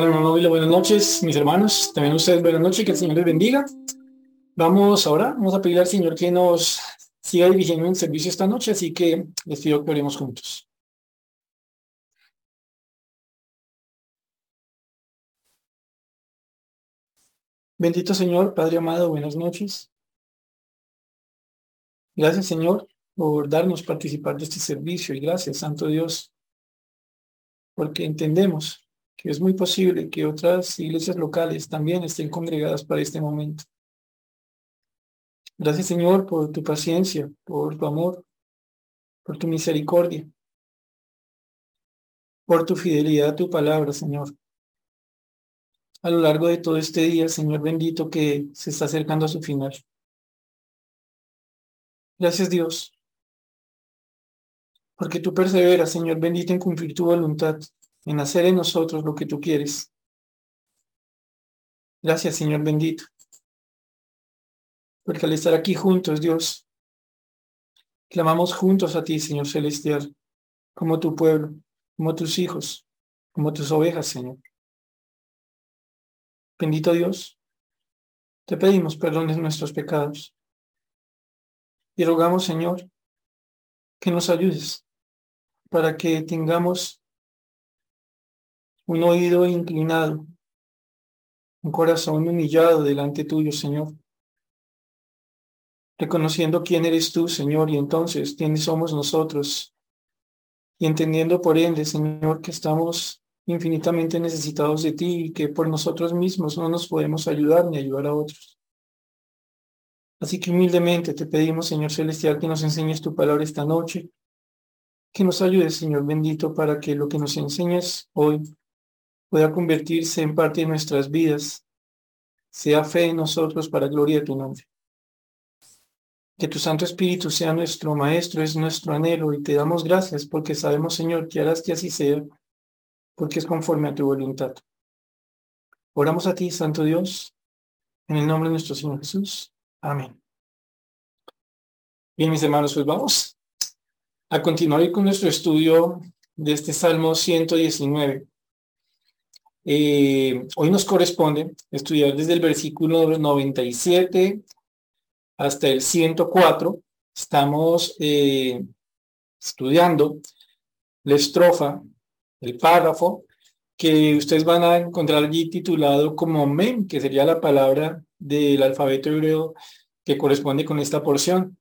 Hola, buenas noches, mis hermanos. También ustedes, buenas noches, que el Señor les bendiga. Vamos ahora, vamos a pedir al Señor que nos siga dirigiendo en servicio esta noche, así que les pido que oremos juntos. Bendito Señor, Padre amado, buenas noches. Gracias, Señor, por darnos participar de este servicio y gracias, Santo Dios, porque entendemos que es muy posible que otras iglesias locales también estén congregadas para este momento. Gracias Señor por tu paciencia, por tu amor, por tu misericordia, por tu fidelidad a tu palabra, Señor. A lo largo de todo este día, Señor bendito, que se está acercando a su final. Gracias Dios, porque tú perseveras, Señor bendito, en cumplir tu voluntad en hacer en nosotros lo que tú quieres. Gracias, Señor bendito. Porque al estar aquí juntos, Dios, clamamos juntos a ti, Señor celestial, como tu pueblo, como tus hijos, como tus ovejas, Señor. Bendito Dios, te pedimos perdón de nuestros pecados. Y rogamos, Señor, que nos ayudes para que tengamos un oído inclinado, un corazón humillado delante tuyo, Señor, reconociendo quién eres tú, Señor, y entonces quiénes somos nosotros, y entendiendo por ende, Señor, que estamos infinitamente necesitados de ti y que por nosotros mismos no nos podemos ayudar ni ayudar a otros. Así que humildemente te pedimos, Señor Celestial, que nos enseñes tu palabra esta noche, que nos ayudes, Señor bendito, para que lo que nos enseñes hoy pueda convertirse en parte de nuestras vidas, sea fe en nosotros para gloria de tu nombre. Que tu Santo Espíritu sea nuestro Maestro, es nuestro anhelo y te damos gracias porque sabemos, Señor, que harás que así sea, porque es conforme a tu voluntad. Oramos a ti, Santo Dios, en el nombre de nuestro Señor Jesús. Amén. Bien, mis hermanos, pues vamos a continuar con nuestro estudio de este Salmo 119. Eh, hoy nos corresponde estudiar desde el versículo 97 hasta el 104. Estamos eh, estudiando la estrofa, el párrafo, que ustedes van a encontrar allí titulado como mem, que sería la palabra del alfabeto hebreo que corresponde con esta porción.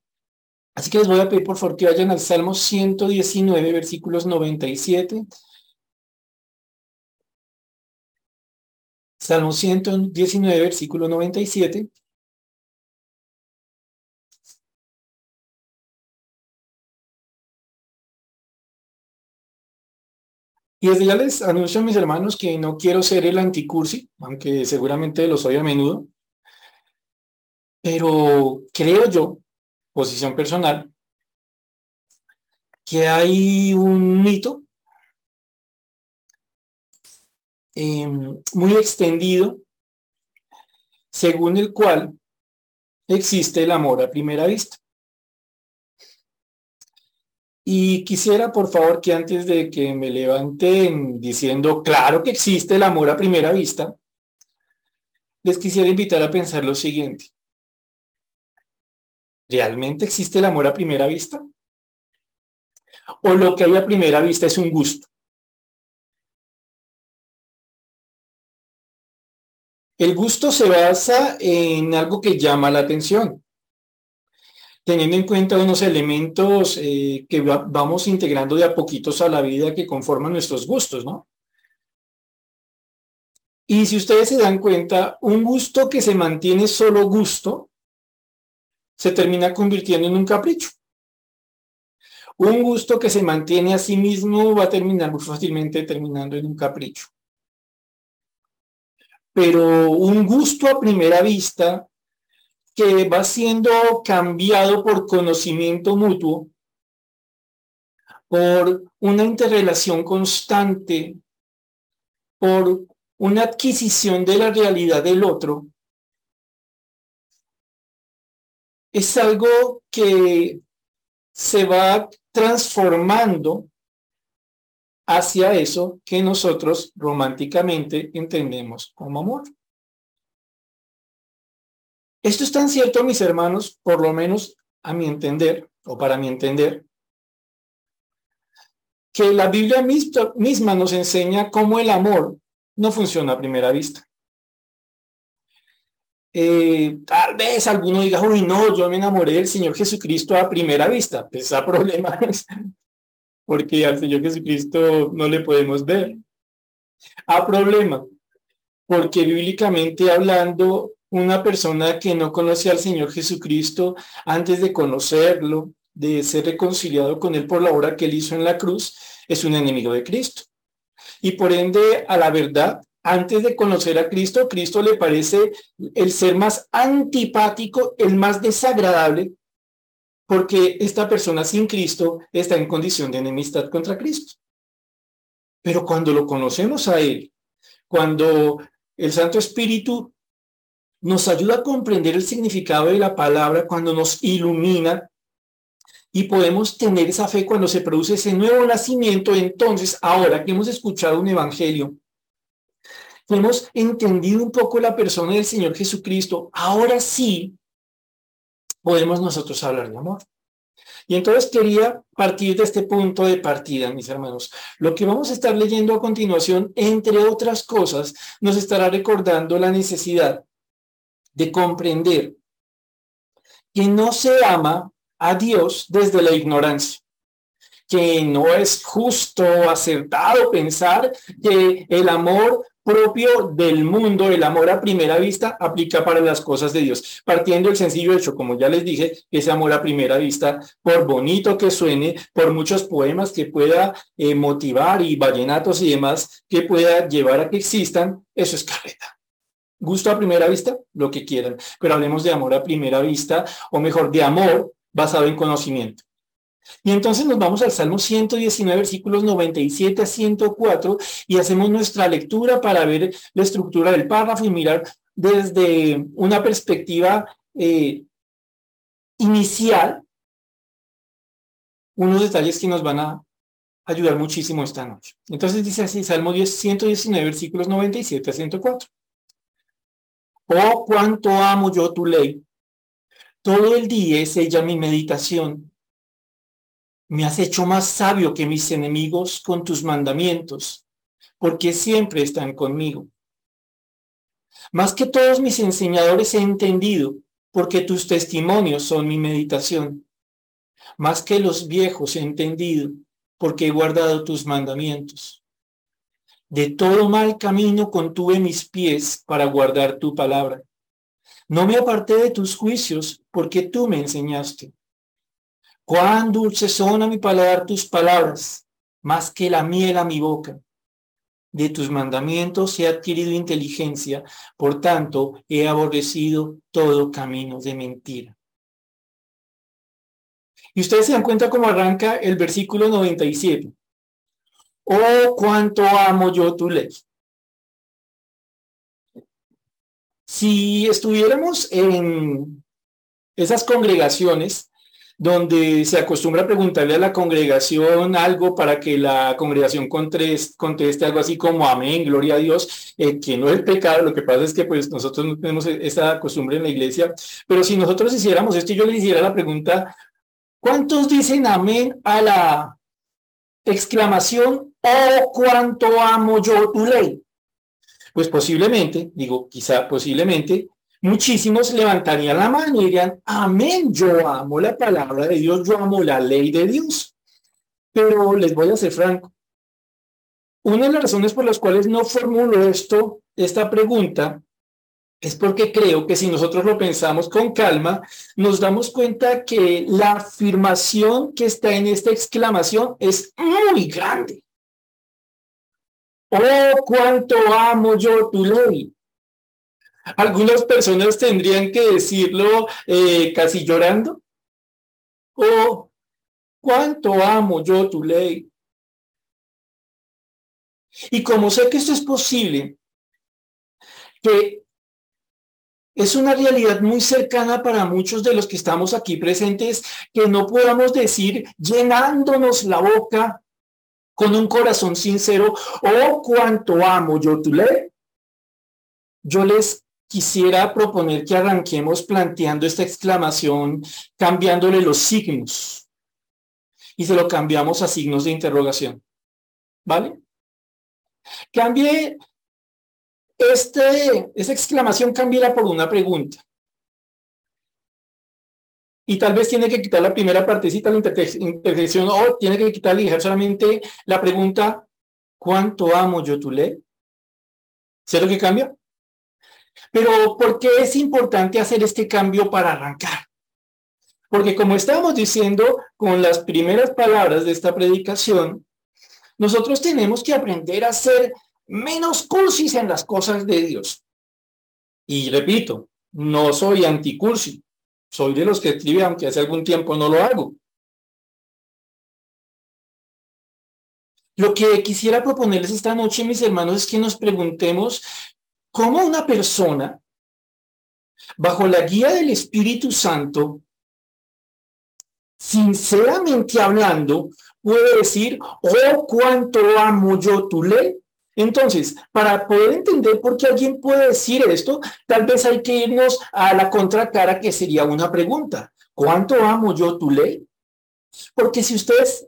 Así que les voy a pedir por favor que vayan al Salmo 119, versículos 97 Salmo 119, versículo 97. Y desde ya les anuncio a mis hermanos que no quiero ser el anticursi, aunque seguramente lo soy a menudo, pero creo yo, posición personal, que hay un mito Em, muy extendido, según el cual existe el amor a primera vista. Y quisiera, por favor, que antes de que me levanten diciendo, claro que existe el amor a primera vista, les quisiera invitar a pensar lo siguiente. ¿Realmente existe el amor a primera vista? ¿O lo que hay a primera vista es un gusto? El gusto se basa en algo que llama la atención, teniendo en cuenta unos elementos eh, que vamos integrando de a poquitos a la vida que conforman nuestros gustos, ¿no? Y si ustedes se dan cuenta, un gusto que se mantiene solo gusto, se termina convirtiendo en un capricho. Un gusto que se mantiene a sí mismo va a terminar muy fácilmente terminando en un capricho pero un gusto a primera vista que va siendo cambiado por conocimiento mutuo, por una interrelación constante, por una adquisición de la realidad del otro, es algo que se va transformando hacia eso que nosotros románticamente entendemos como amor. Esto es tan cierto, mis hermanos, por lo menos a mi entender, o para mi entender, que la Biblia misma nos enseña cómo el amor no funciona a primera vista. Eh, tal vez alguno diga, uy, no, yo me enamoré del Señor Jesucristo a primera vista. Pues a problema porque al Señor Jesucristo no le podemos ver. A problema, porque bíblicamente hablando, una persona que no conoce al Señor Jesucristo antes de conocerlo, de ser reconciliado con Él por la obra que Él hizo en la cruz, es un enemigo de Cristo. Y por ende, a la verdad, antes de conocer a Cristo, Cristo le parece el ser más antipático, el más desagradable, porque esta persona sin Cristo está en condición de enemistad contra Cristo. Pero cuando lo conocemos a Él, cuando el Santo Espíritu nos ayuda a comprender el significado de la palabra, cuando nos ilumina y podemos tener esa fe cuando se produce ese nuevo nacimiento, entonces ahora que hemos escuchado un evangelio, hemos entendido un poco la persona del Señor Jesucristo, ahora sí podemos nosotros hablar de amor. Y entonces quería partir de este punto de partida, mis hermanos. Lo que vamos a estar leyendo a continuación, entre otras cosas, nos estará recordando la necesidad de comprender que no se ama a Dios desde la ignorancia, que no es justo, acertado pensar que el amor propio del mundo, el amor a primera vista, aplica para las cosas de Dios. Partiendo del sencillo hecho, como ya les dije, ese amor a primera vista, por bonito que suene, por muchos poemas que pueda eh, motivar y vallenatos y demás que pueda llevar a que existan, eso es carreta. Gusto a primera vista, lo que quieran, pero hablemos de amor a primera vista, o mejor, de amor basado en conocimiento. Y entonces nos vamos al Salmo 119, versículos 97 a 104, y hacemos nuestra lectura para ver la estructura del párrafo y mirar desde una perspectiva eh, inicial unos detalles que nos van a ayudar muchísimo esta noche. Entonces dice así, Salmo 119, versículos 97 a 104. Oh, cuánto amo yo tu ley. Todo el día es ella mi meditación. Me has hecho más sabio que mis enemigos con tus mandamientos, porque siempre están conmigo. Más que todos mis enseñadores he entendido, porque tus testimonios son mi meditación. Más que los viejos he entendido, porque he guardado tus mandamientos. De todo mal camino contuve mis pies para guardar tu palabra. No me aparté de tus juicios, porque tú me enseñaste. Cuán dulces son a mi paladar tus palabras, más que la miel a mi boca. De tus mandamientos he adquirido inteligencia, por tanto he aborrecido todo camino de mentira. Y ustedes se dan cuenta cómo arranca el versículo 97. Oh, cuánto amo yo tu ley. Si estuviéramos en esas congregaciones donde se acostumbra a preguntarle a la congregación algo para que la congregación conteste, algo así como amén, gloria a Dios, eh, que no es pecado, lo que pasa es que pues nosotros no tenemos esa costumbre en la iglesia, pero si nosotros hiciéramos esto yo le hiciera la pregunta, ¿cuántos dicen amén a la exclamación, oh, cuánto amo yo tu ley? Pues posiblemente, digo, quizá posiblemente, muchísimos levantarían la mano y dirían, amén, yo amo la palabra de Dios, yo amo la ley de Dios. Pero les voy a ser franco. Una de las razones por las cuales no formulo esto, esta pregunta, es porque creo que si nosotros lo pensamos con calma, nos damos cuenta que la afirmación que está en esta exclamación es muy grande. Oh, cuánto amo yo tu ley. Algunas personas tendrían que decirlo eh, casi llorando. Oh, cuánto amo yo tu ley. Y como sé que esto es posible, que es una realidad muy cercana para muchos de los que estamos aquí presentes, que no podamos decir llenándonos la boca con un corazón sincero, oh, cuánto amo yo tu ley, yo les quisiera proponer que arranquemos planteando esta exclamación, cambiándole los signos. Y se lo cambiamos a signos de interrogación. ¿Vale? Cambie este, esa exclamación, cambiará por una pregunta. Y tal vez tiene que quitar la primera partecita, la intersección, o tiene que quitar y dejar solamente la pregunta, ¿cuánto amo yo tu ley? ¿Sé lo que cambia? Pero ¿por qué es importante hacer este cambio para arrancar? Porque como estamos diciendo con las primeras palabras de esta predicación, nosotros tenemos que aprender a ser menos cursis en las cosas de Dios. Y repito, no soy anticursi, soy de los que escribe, aunque hace algún tiempo no lo hago. Lo que quisiera proponerles esta noche, mis hermanos, es que nos preguntemos cómo una persona, bajo la guía del Espíritu Santo, sinceramente hablando, puede decir, oh, cuánto amo yo tu ley. Entonces, para poder entender por qué alguien puede decir esto, tal vez hay que irnos a la contracara que sería una pregunta. ¿Cuánto amo yo tu ley? Porque si ustedes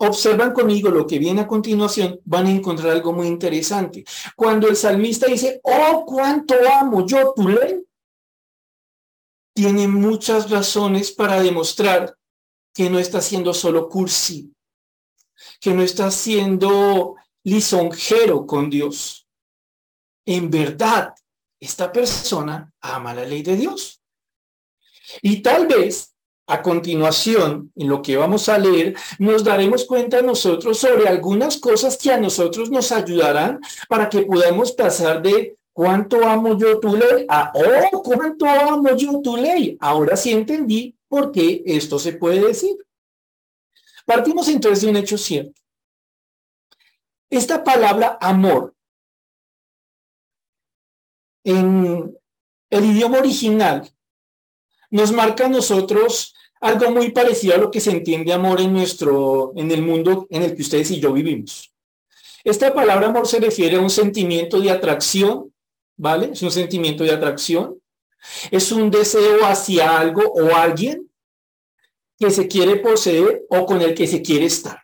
observan conmigo lo que viene a continuación, van a encontrar algo muy interesante. Cuando el salmista dice, oh, cuánto amo yo tu ley, tiene muchas razones para demostrar que no está siendo solo cursi, que no está siendo lisonjero con Dios. En verdad, esta persona ama la ley de Dios. Y tal vez a continuación, en lo que vamos a leer, nos daremos cuenta nosotros sobre algunas cosas que a nosotros nos ayudarán para que podamos pasar de cuánto amo yo tu ley a oh, cuánto amo yo tu ley. Ahora sí entendí por qué esto se puede decir. Partimos entonces de un hecho cierto. Esta palabra amor en el idioma original nos marca a nosotros algo muy parecido a lo que se entiende amor en nuestro en el mundo en el que ustedes y yo vivimos. Esta palabra amor se refiere a un sentimiento de atracción, ¿vale? Es un sentimiento de atracción. Es un deseo hacia algo o alguien que se quiere poseer o con el que se quiere estar.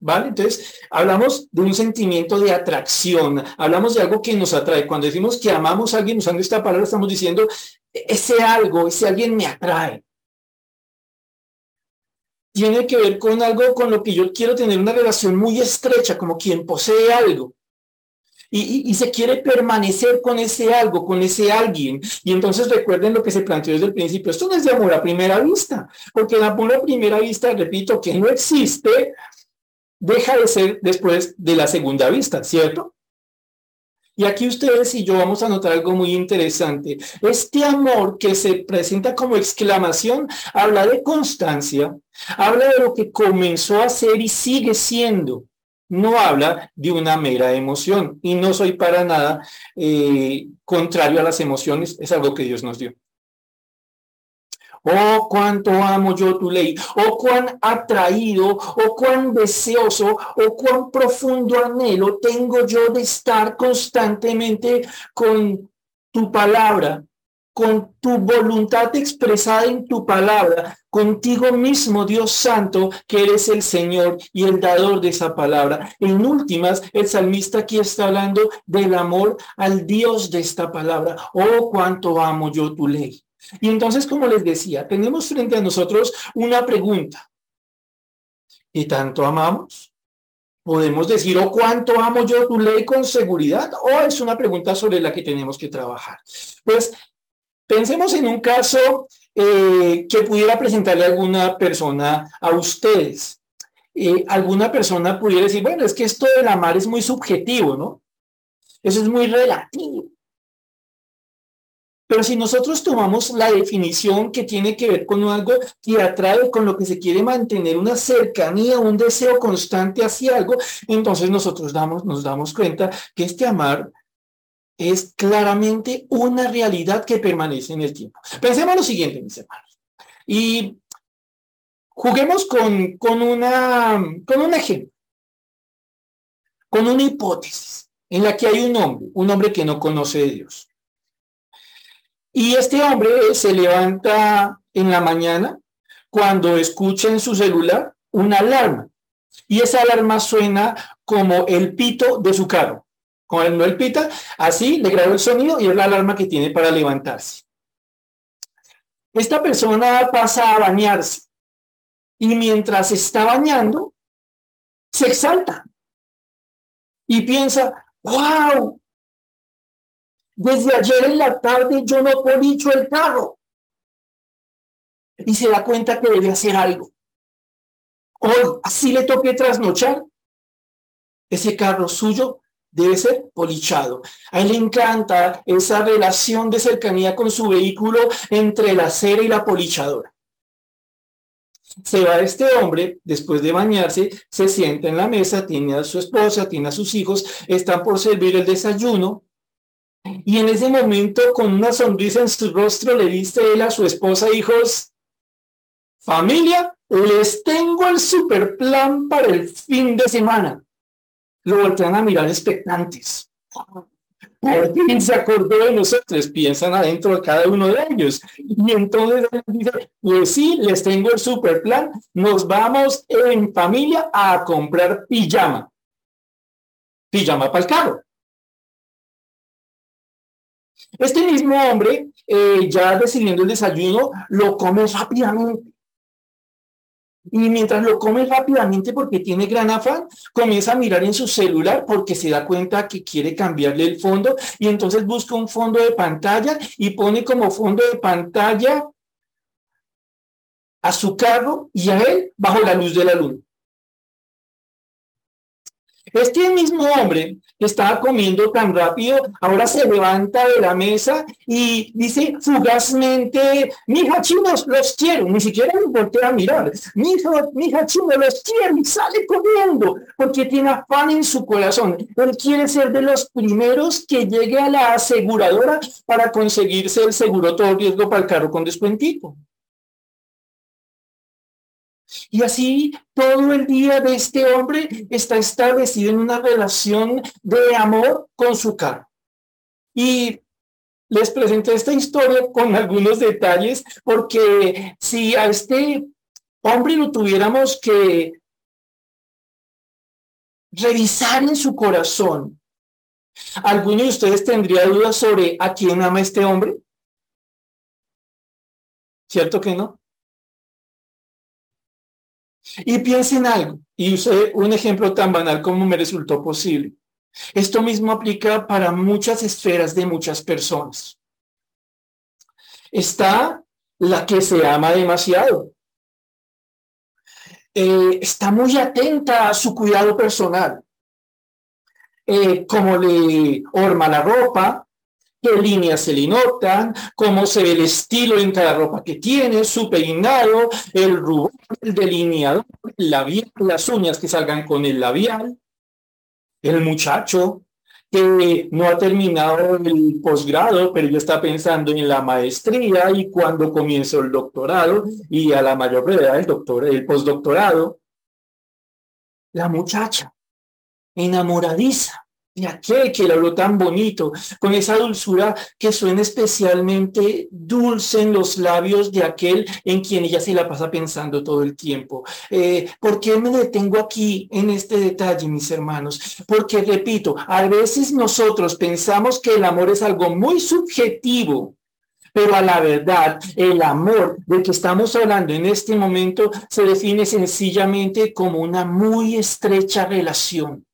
¿Vale? Entonces, hablamos de un sentimiento de atracción, hablamos de algo que nos atrae. Cuando decimos que amamos a alguien usando esta palabra, estamos diciendo, ese algo, ese alguien me atrae. Tiene que ver con algo con lo que yo quiero tener una relación muy estrecha, como quien posee algo y, se quiere permanecer con ese algo, con ese alguien. Y entonces recuerden lo que se planteó desde el principio. Esto no es de amor a primera vista, porque el amor a primera vista, repito, que no existe, deja de ser después de la segunda vista, ¿cierto? Y aquí ustedes y yo vamos a notar algo muy interesante. Este amor que se presenta como exclamación habla de constancia, habla de lo que comenzó a ser y sigue siendo no habla de una mera emoción y no soy para nada eh, contrario a las emociones, es algo que Dios nos dio. Oh, cuánto amo yo tu ley. Oh, cuán atraído, oh, cuán deseoso, oh, cuán profundo anhelo tengo yo de estar constantemente con tu palabra, con tu voluntad expresada en tu palabra, contigo mismo, Dios Santo, que eres el Señor y el dador de esa palabra. En últimas, el salmista aquí está hablando del amor al Dios de esta palabra. Oh, cuánto amo yo tu ley. Y entonces, como les decía, tenemos frente a nosotros una pregunta. ¿Y tanto amamos? Podemos decir, oh, cuánto amo yo tu ley con seguridad, o es una pregunta sobre la que tenemos que trabajar. Pues Pensemos en un caso eh, que pudiera presentarle alguna persona a ustedes. Eh, alguna persona pudiera decir, bueno, es que esto del amar es muy subjetivo, ¿no? Eso es muy relativo. Pero si nosotros tomamos la definición que tiene que ver con algo que atrae, con lo que se quiere mantener una cercanía, un deseo constante hacia algo, entonces nosotros damos, nos damos cuenta que este amar es claramente una realidad que permanece en el tiempo. Pensemos lo siguiente, mis hermanos. Y juguemos con, con, una, con un ejemplo. con una hipótesis en la que hay un hombre, un hombre que no conoce a Dios. Y este hombre se levanta en la mañana cuando escucha en su celular una alarma. Y esa alarma suena como el pito de su carro. Cuando él pita, así le graba el sonido y es la alarma que tiene para levantarse. Esta persona pasa a bañarse y mientras está bañando, se exalta y piensa, wow, desde ayer en la tarde yo no policho el carro. Y se da cuenta que debe hacer algo. Hoy, así le toque trasnochar, ese carro suyo debe ser polichado. A él le encanta esa relación de cercanía con su vehículo entre la acera y la polichadora. Se va este hombre, después de bañarse, se sienta en la mesa, tiene a su esposa, tiene a sus hijos, están por servir el desayuno. Y en ese momento, con una sonrisa en su rostro, le dice él a su esposa, hijos, familia, les tengo el super plan para el fin de semana lo voltean a mirar expectantes. Por fin se acordó de nosotros, piensan adentro de cada uno de ellos. Y entonces dice, pues sí, les tengo el super plan, nos vamos en familia a comprar pijama. Pijama para el carro. Este mismo hombre, eh, ya decidiendo el desayuno, lo come rápidamente y mientras lo come rápidamente porque tiene gran afán, comienza a mirar en su celular porque se da cuenta que quiere cambiarle el fondo y entonces busca un fondo de pantalla y pone como fondo de pantalla a su carro y a él bajo la luz de la luna. Este mismo hombre que estaba comiendo tan rápido, ahora se levanta de la mesa y dice fugazmente, mija chinos, los quiero, ni siquiera me voltea a mirar, mija, mija chinos, los quiero, y sale corriendo, porque tiene afán en su corazón. Él quiere ser de los primeros que llegue a la aseguradora para conseguirse el seguro todo riesgo para el carro con descuentito. Y así todo el día de este hombre está establecido en una relación de amor con su carro. Y les presento esta historia con algunos detalles, porque si a este hombre lo tuviéramos que revisar en su corazón, ¿alguno de ustedes tendría dudas sobre a quién ama este hombre? ¿Cierto que no? Y piensen algo, y usé un ejemplo tan banal como me resultó posible. Esto mismo aplica para muchas esferas de muchas personas. Está la que se ama demasiado. Eh, está muy atenta a su cuidado personal. Eh, como le orma la ropa, qué líneas se le notan, cómo se ve el estilo en cada ropa que tiene, su peinado, el rubor, el delineador, el labial, las uñas que salgan con el labial, el muchacho que no ha terminado el posgrado, pero ya está pensando en la maestría y cuando comienza el doctorado y a la mayor brevedad el, doctor, el postdoctorado. La muchacha, enamoradiza, y aquel que le habló tan bonito, con esa dulzura que suena especialmente dulce en los labios de aquel en quien ella se la pasa pensando todo el tiempo. Eh, ¿Por qué me detengo aquí en este detalle, mis hermanos? Porque, repito, a veces nosotros pensamos que el amor es algo muy subjetivo, pero a la verdad, el amor del que estamos hablando en este momento se define sencillamente como una muy estrecha relación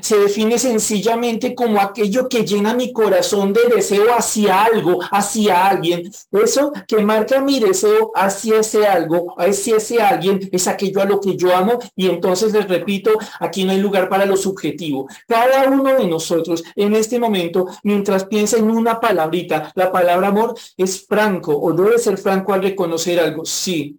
se define sencillamente como aquello que llena mi corazón de deseo hacia algo, hacia alguien. Eso que marca mi deseo hacia ese algo, hacia ese alguien, es aquello a lo que yo amo. Y entonces les repito, aquí no hay lugar para lo subjetivo. Cada uno de nosotros en este momento, mientras piensa en una palabrita, la palabra amor es franco o debe ser franco al reconocer algo. Sí,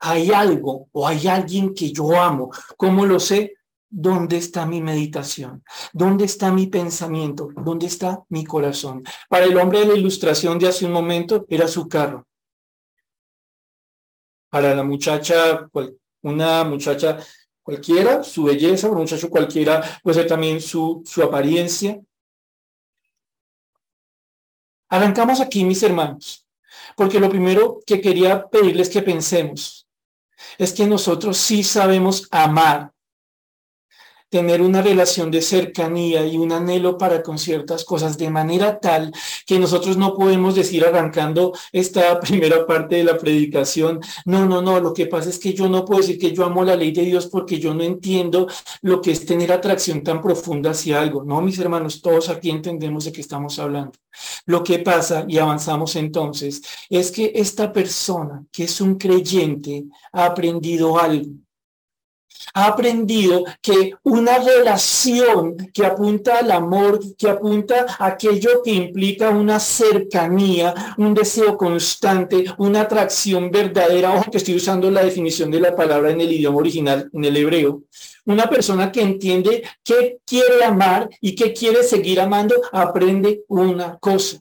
hay algo o hay alguien que yo amo. ¿Cómo lo sé? ¿Dónde está mi meditación? ¿Dónde está mi pensamiento? ¿Dónde está mi corazón? Para el hombre de la ilustración de hace un momento era su carro. Para la muchacha, una muchacha cualquiera, su belleza, un muchacho cualquiera puede ser también su, su apariencia. Arrancamos aquí, mis hermanos, porque lo primero que quería pedirles que pensemos es que nosotros sí sabemos amar tener una relación de cercanía y un anhelo para con ciertas cosas de manera tal que nosotros no podemos decir arrancando esta primera parte de la predicación, no, no, no, lo que pasa es que yo no puedo decir que yo amo la ley de Dios porque yo no entiendo lo que es tener atracción tan profunda hacia algo. No, mis hermanos, todos aquí entendemos de qué estamos hablando. Lo que pasa, y avanzamos entonces, es que esta persona que es un creyente ha aprendido algo ha aprendido que una relación que apunta al amor, que apunta a aquello que implica una cercanía, un deseo constante, una atracción verdadera, ojo que estoy usando la definición de la palabra en el idioma original, en el hebreo, una persona que entiende que quiere amar y que quiere seguir amando, aprende una cosa.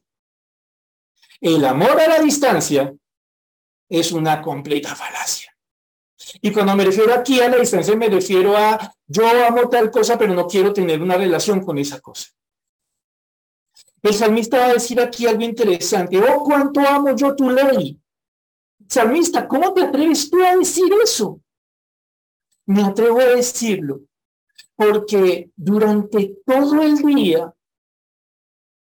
El amor a la distancia es una completa falacia. Y cuando me refiero aquí a la distancia, me refiero a yo amo tal cosa, pero no quiero tener una relación con esa cosa. El salmista va a decir aquí algo interesante. Oh, cuánto amo yo tu ley. Salmista, ¿cómo te atreves tú a decir eso? Me atrevo a decirlo porque durante todo el día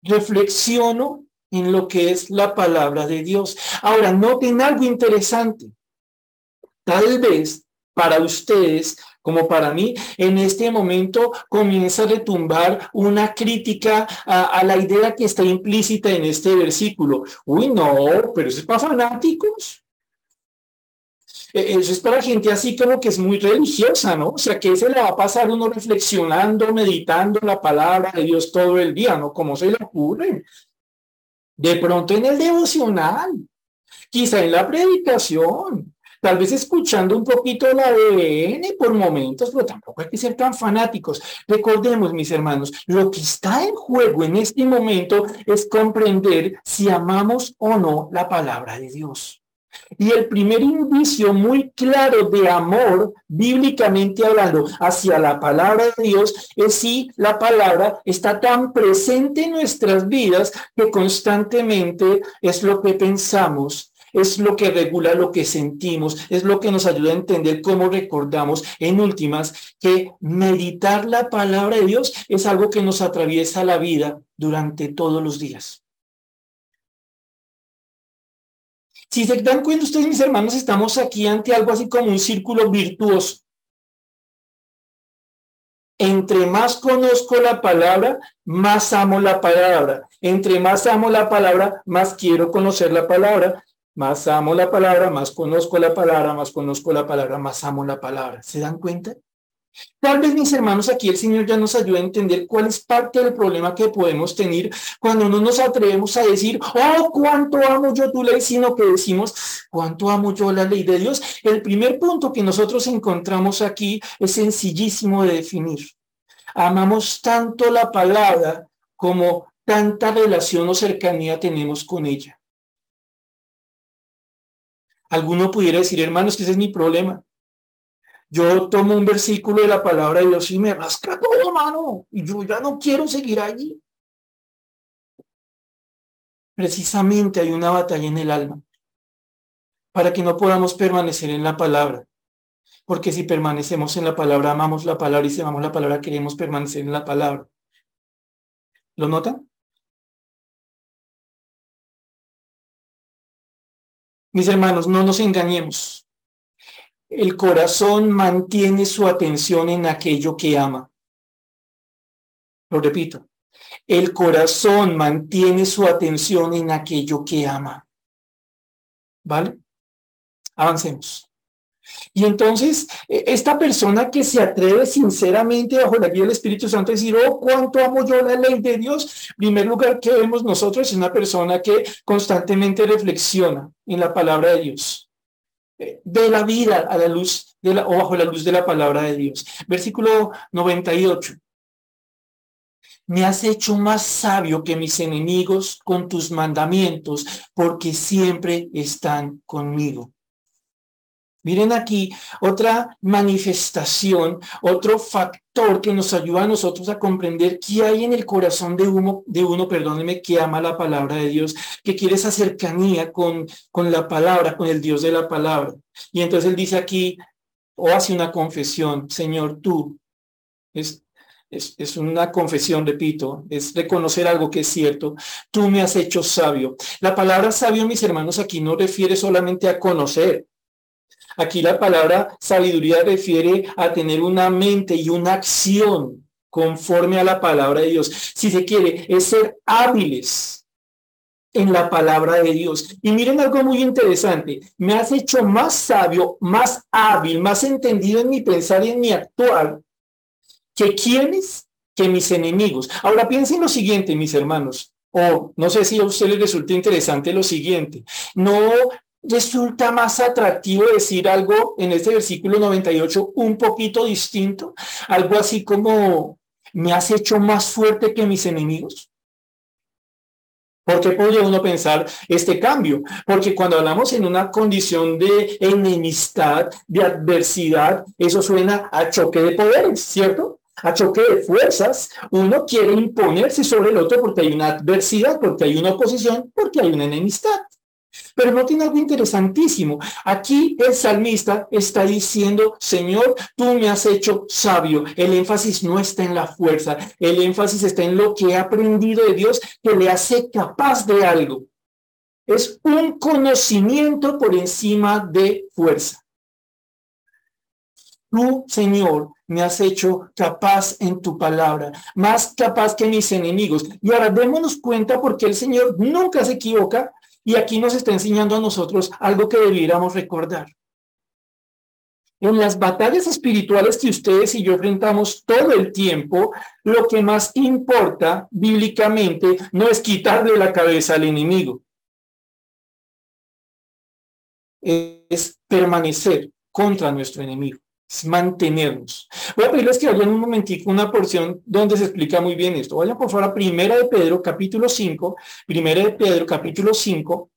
reflexiono en lo que es la palabra de Dios. Ahora, noten algo interesante. Tal vez para ustedes como para mí, en este momento comienza a retumbar una crítica a, la idea que está implícita en este versículo. Uy, no, pero eso es para fanáticos. E, eso es para gente así como que es muy religiosa, ¿no? O sea, que se le va a pasar uno reflexionando, meditando la palabra de Dios todo el día, ¿no? Como se le ocurre? De pronto en el devocional, quizá en la predicación, tal vez escuchando un poquito la ADN por momentos, pero tampoco hay que ser tan fanáticos. Recordemos, mis hermanos, lo que está en juego en este momento es comprender si amamos o no la palabra de Dios. Y el primer indicio muy claro de amor, bíblicamente hablando, hacia la palabra de Dios es si la palabra está tan presente en nuestras vidas que constantemente es lo que pensamos, es lo que regula lo que sentimos, es lo que nos ayuda a entender cómo recordamos, en últimas, que meditar la palabra de Dios es algo que nos atraviesa la vida durante todos los días. Si se dan cuenta ustedes, mis hermanos, estamos aquí ante algo así como un círculo virtuoso. Entre más conozco la palabra, más amo la palabra. Entre más amo la palabra, más quiero conocer la palabra más amo la palabra, más conozco la palabra, más conozco la palabra, más amo la palabra. ¿Se dan cuenta? Tal vez mis hermanos, aquí el Señor ya nos ayuda a entender cuál es parte del problema que podemos tener cuando no nos atrevemos a decir, oh, cuánto amo yo tu ley, sino que decimos, cuánto amo yo la ley de Dios. El primer punto que nosotros encontramos aquí es sencillísimo de definir. Amamos tanto la palabra como tanta relación o cercanía tenemos con ella. Alguno pudiera decir, hermanos, que ese es mi problema. Yo tomo un versículo de la palabra de Dios y me rasca todo, mano, y yo ya no quiero seguir allí. Precisamente hay una batalla en el alma para que no podamos permanecer en la palabra. Porque si permanecemos en la palabra, amamos la palabra y si amamos la palabra, queremos permanecer en la palabra. ¿Lo notan? Mis hermanos, no nos engañemos. El corazón mantiene su atención en aquello que ama. Lo repito. El corazón mantiene su atención en aquello que ama. ¿Vale? Avancemos. Y entonces, e, esta persona que se atreve sinceramente bajo la guía del Espíritu Santo a decir, oh, cuánto amo yo la ley de Dios, en primer lugar que vemos nosotros es una persona que constantemente reflexiona en la palabra de Dios, eh, de la vida a la luz de la, o bajo la luz de la palabra de Dios. Versículo 98. Me has hecho más sabio que mis enemigos con tus mandamientos, porque siempre están conmigo. Miren aquí otra manifestación, otro factor que nos ayuda a nosotros a comprender qué hay en el corazón de uno, de uno, perdóneme, que ama la palabra de Dios, que quiere esa cercanía con, con la palabra, con el Dios de la palabra. Y entonces él dice aquí, o hace una confesión, Señor, tú, es, es, es, una confesión, repito, es reconocer algo que es cierto. Tú me has hecho sabio. La palabra sabio, mis hermanos, aquí no refiere solamente a conocer, Aquí la palabra sabiduría refiere a tener una mente y una acción conforme a la palabra de Dios. Si se quiere, es ser hábiles en la palabra de Dios. Y miren algo muy interesante, me has hecho más sabio, más hábil, más entendido en mi pensar y en mi actuar que quienes, que mis enemigos. Ahora piensen lo siguiente, mis hermanos, o no sé si a ustedes les resulta interesante lo siguiente, no resulta más atractivo decir algo en este versículo 98 un poquito distinto, algo así como, me has hecho más fuerte que mis enemigos. ¿Por qué podría uno pensar este cambio? Porque cuando hablamos en una condición de enemistad, de adversidad, eso suena a choque de poderes, ¿cierto? A choque de fuerzas. Uno quiere imponerse sobre el otro porque hay una adversidad, porque hay una oposición, porque hay una enemistad. Pero no tiene algo interesantísimo. Aquí el salmista está diciendo, Señor, tú me has hecho sabio. El énfasis no está en la fuerza, el énfasis está en lo que he aprendido de Dios que le hace capaz de algo. Es un conocimiento por encima de fuerza. Tú, Señor, me has hecho capaz en tu palabra, más capaz que mis enemigos. Y ahora démonos cuenta porque el Señor nunca se equivoca y aquí nos está enseñando a nosotros algo que debiéramos recordar. En las batallas espirituales que ustedes y yo enfrentamos todo el tiempo, lo que más importa bíblicamente no es quitarle la cabeza al enemigo, es permanecer contra nuestro enemigo mantenernos. Voy a pedirles que vayan un momentico una porción donde se explica muy bien esto. Vayan por favor a Primera de Pedro, capítulo 5, Primera de Pedro, capítulo 5,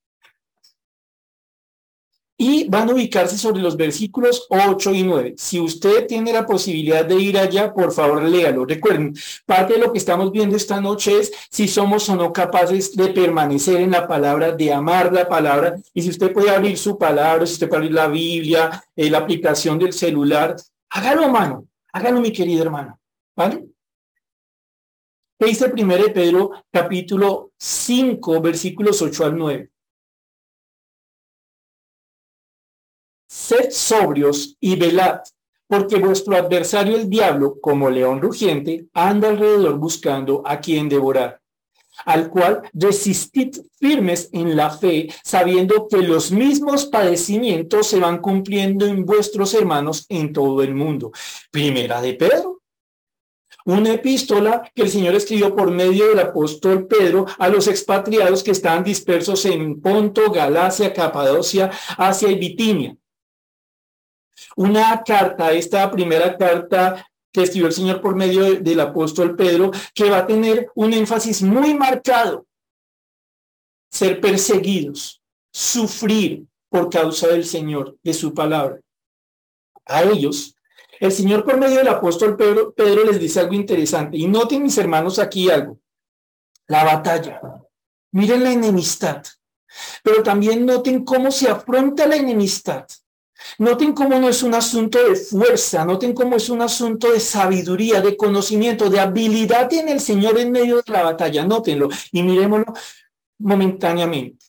y van a ubicarse sobre los versículos 8 y 9. Si usted tiene la posibilidad de ir allá, por favor, léalo. Recuerden, parte de lo que estamos viendo esta noche es si somos o no capaces de permanecer en la palabra, de amar la palabra. Y si usted puede abrir su palabra, si usted puede abrir la Biblia, eh, la aplicación del celular, hágalo, hermano. Hágalo, mi querido hermano. ¿Vale? ¿Qué dice el primero de Pedro, capítulo 5, versículos 8 al 9? Sed sobrios y velad, porque vuestro adversario el diablo, como león rugiente, anda alrededor buscando a quien devorar, al cual resistid firmes en la fe, sabiendo que los mismos padecimientos se van cumpliendo en vuestros hermanos en todo el mundo. Primera de Pedro. Una epístola que el Señor escribió por medio del apóstol Pedro a los expatriados que estaban dispersos en Ponto, Galacia, Capadocia, Asia y Bitinia una carta, esta primera carta que escribió el Señor por medio del apóstol Pedro, que va a tener un énfasis muy marcado. Ser perseguidos, sufrir por causa del Señor, de su palabra. A ellos, el Señor por medio del apóstol Pedro, Pedro les dice algo interesante. Y noten, mis hermanos, aquí algo. La batalla. Miren la enemistad. Pero también noten cómo se afronta la enemistad. Noten cómo no es un asunto de fuerza, noten cómo es un asunto de sabiduría, de conocimiento, de habilidad en el Señor en medio de la batalla. Nótenlo y miremoslo momentáneamente.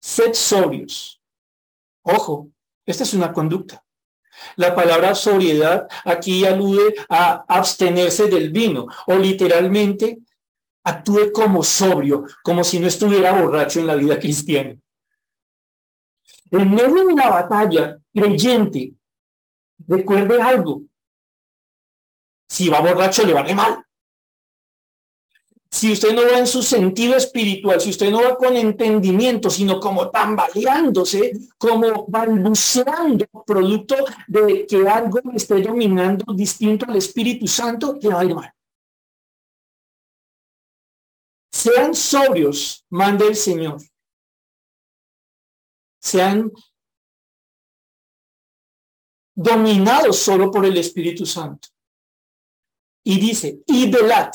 Sed sobrios. Ojo, esta es una conducta. La palabra sobriedad aquí alude a abstenerse del vino o literalmente actúe como sobrio, como si no estuviera borracho en la vida cristiana. En medio de una batalla creyente, recuerde algo. Si va borracho, le va mal. Si usted no va en su sentido espiritual, si usted no va con entendimiento, sino como tambaleándose, como balbuceando, producto de que algo le esté dominando distinto al Espíritu Santo, le va a ir mal. Sean sobrios, manda el Señor sean dominados solo por el Espíritu Santo. Y dice, y velad,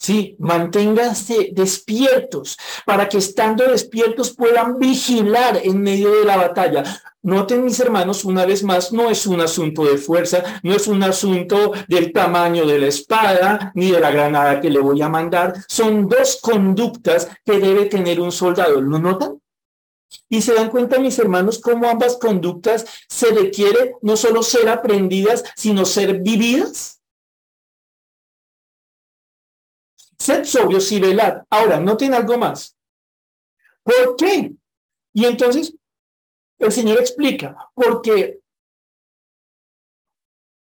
Sí, manténganse despiertos para que estando despiertos puedan vigilar en medio de la batalla. Noten mis hermanos, una vez más, no es un asunto de fuerza, no es un asunto del tamaño de la espada ni de la granada que le voy a mandar. Son dos conductas que debe tener un soldado. ¿Lo notan? Y se dan cuenta, mis hermanos, cómo ambas conductas se requiere no solo ser aprendidas, sino ser vividas. Sed sobrios y velad. Ahora, noten algo más. ¿Por qué? Y entonces el Señor explica, porque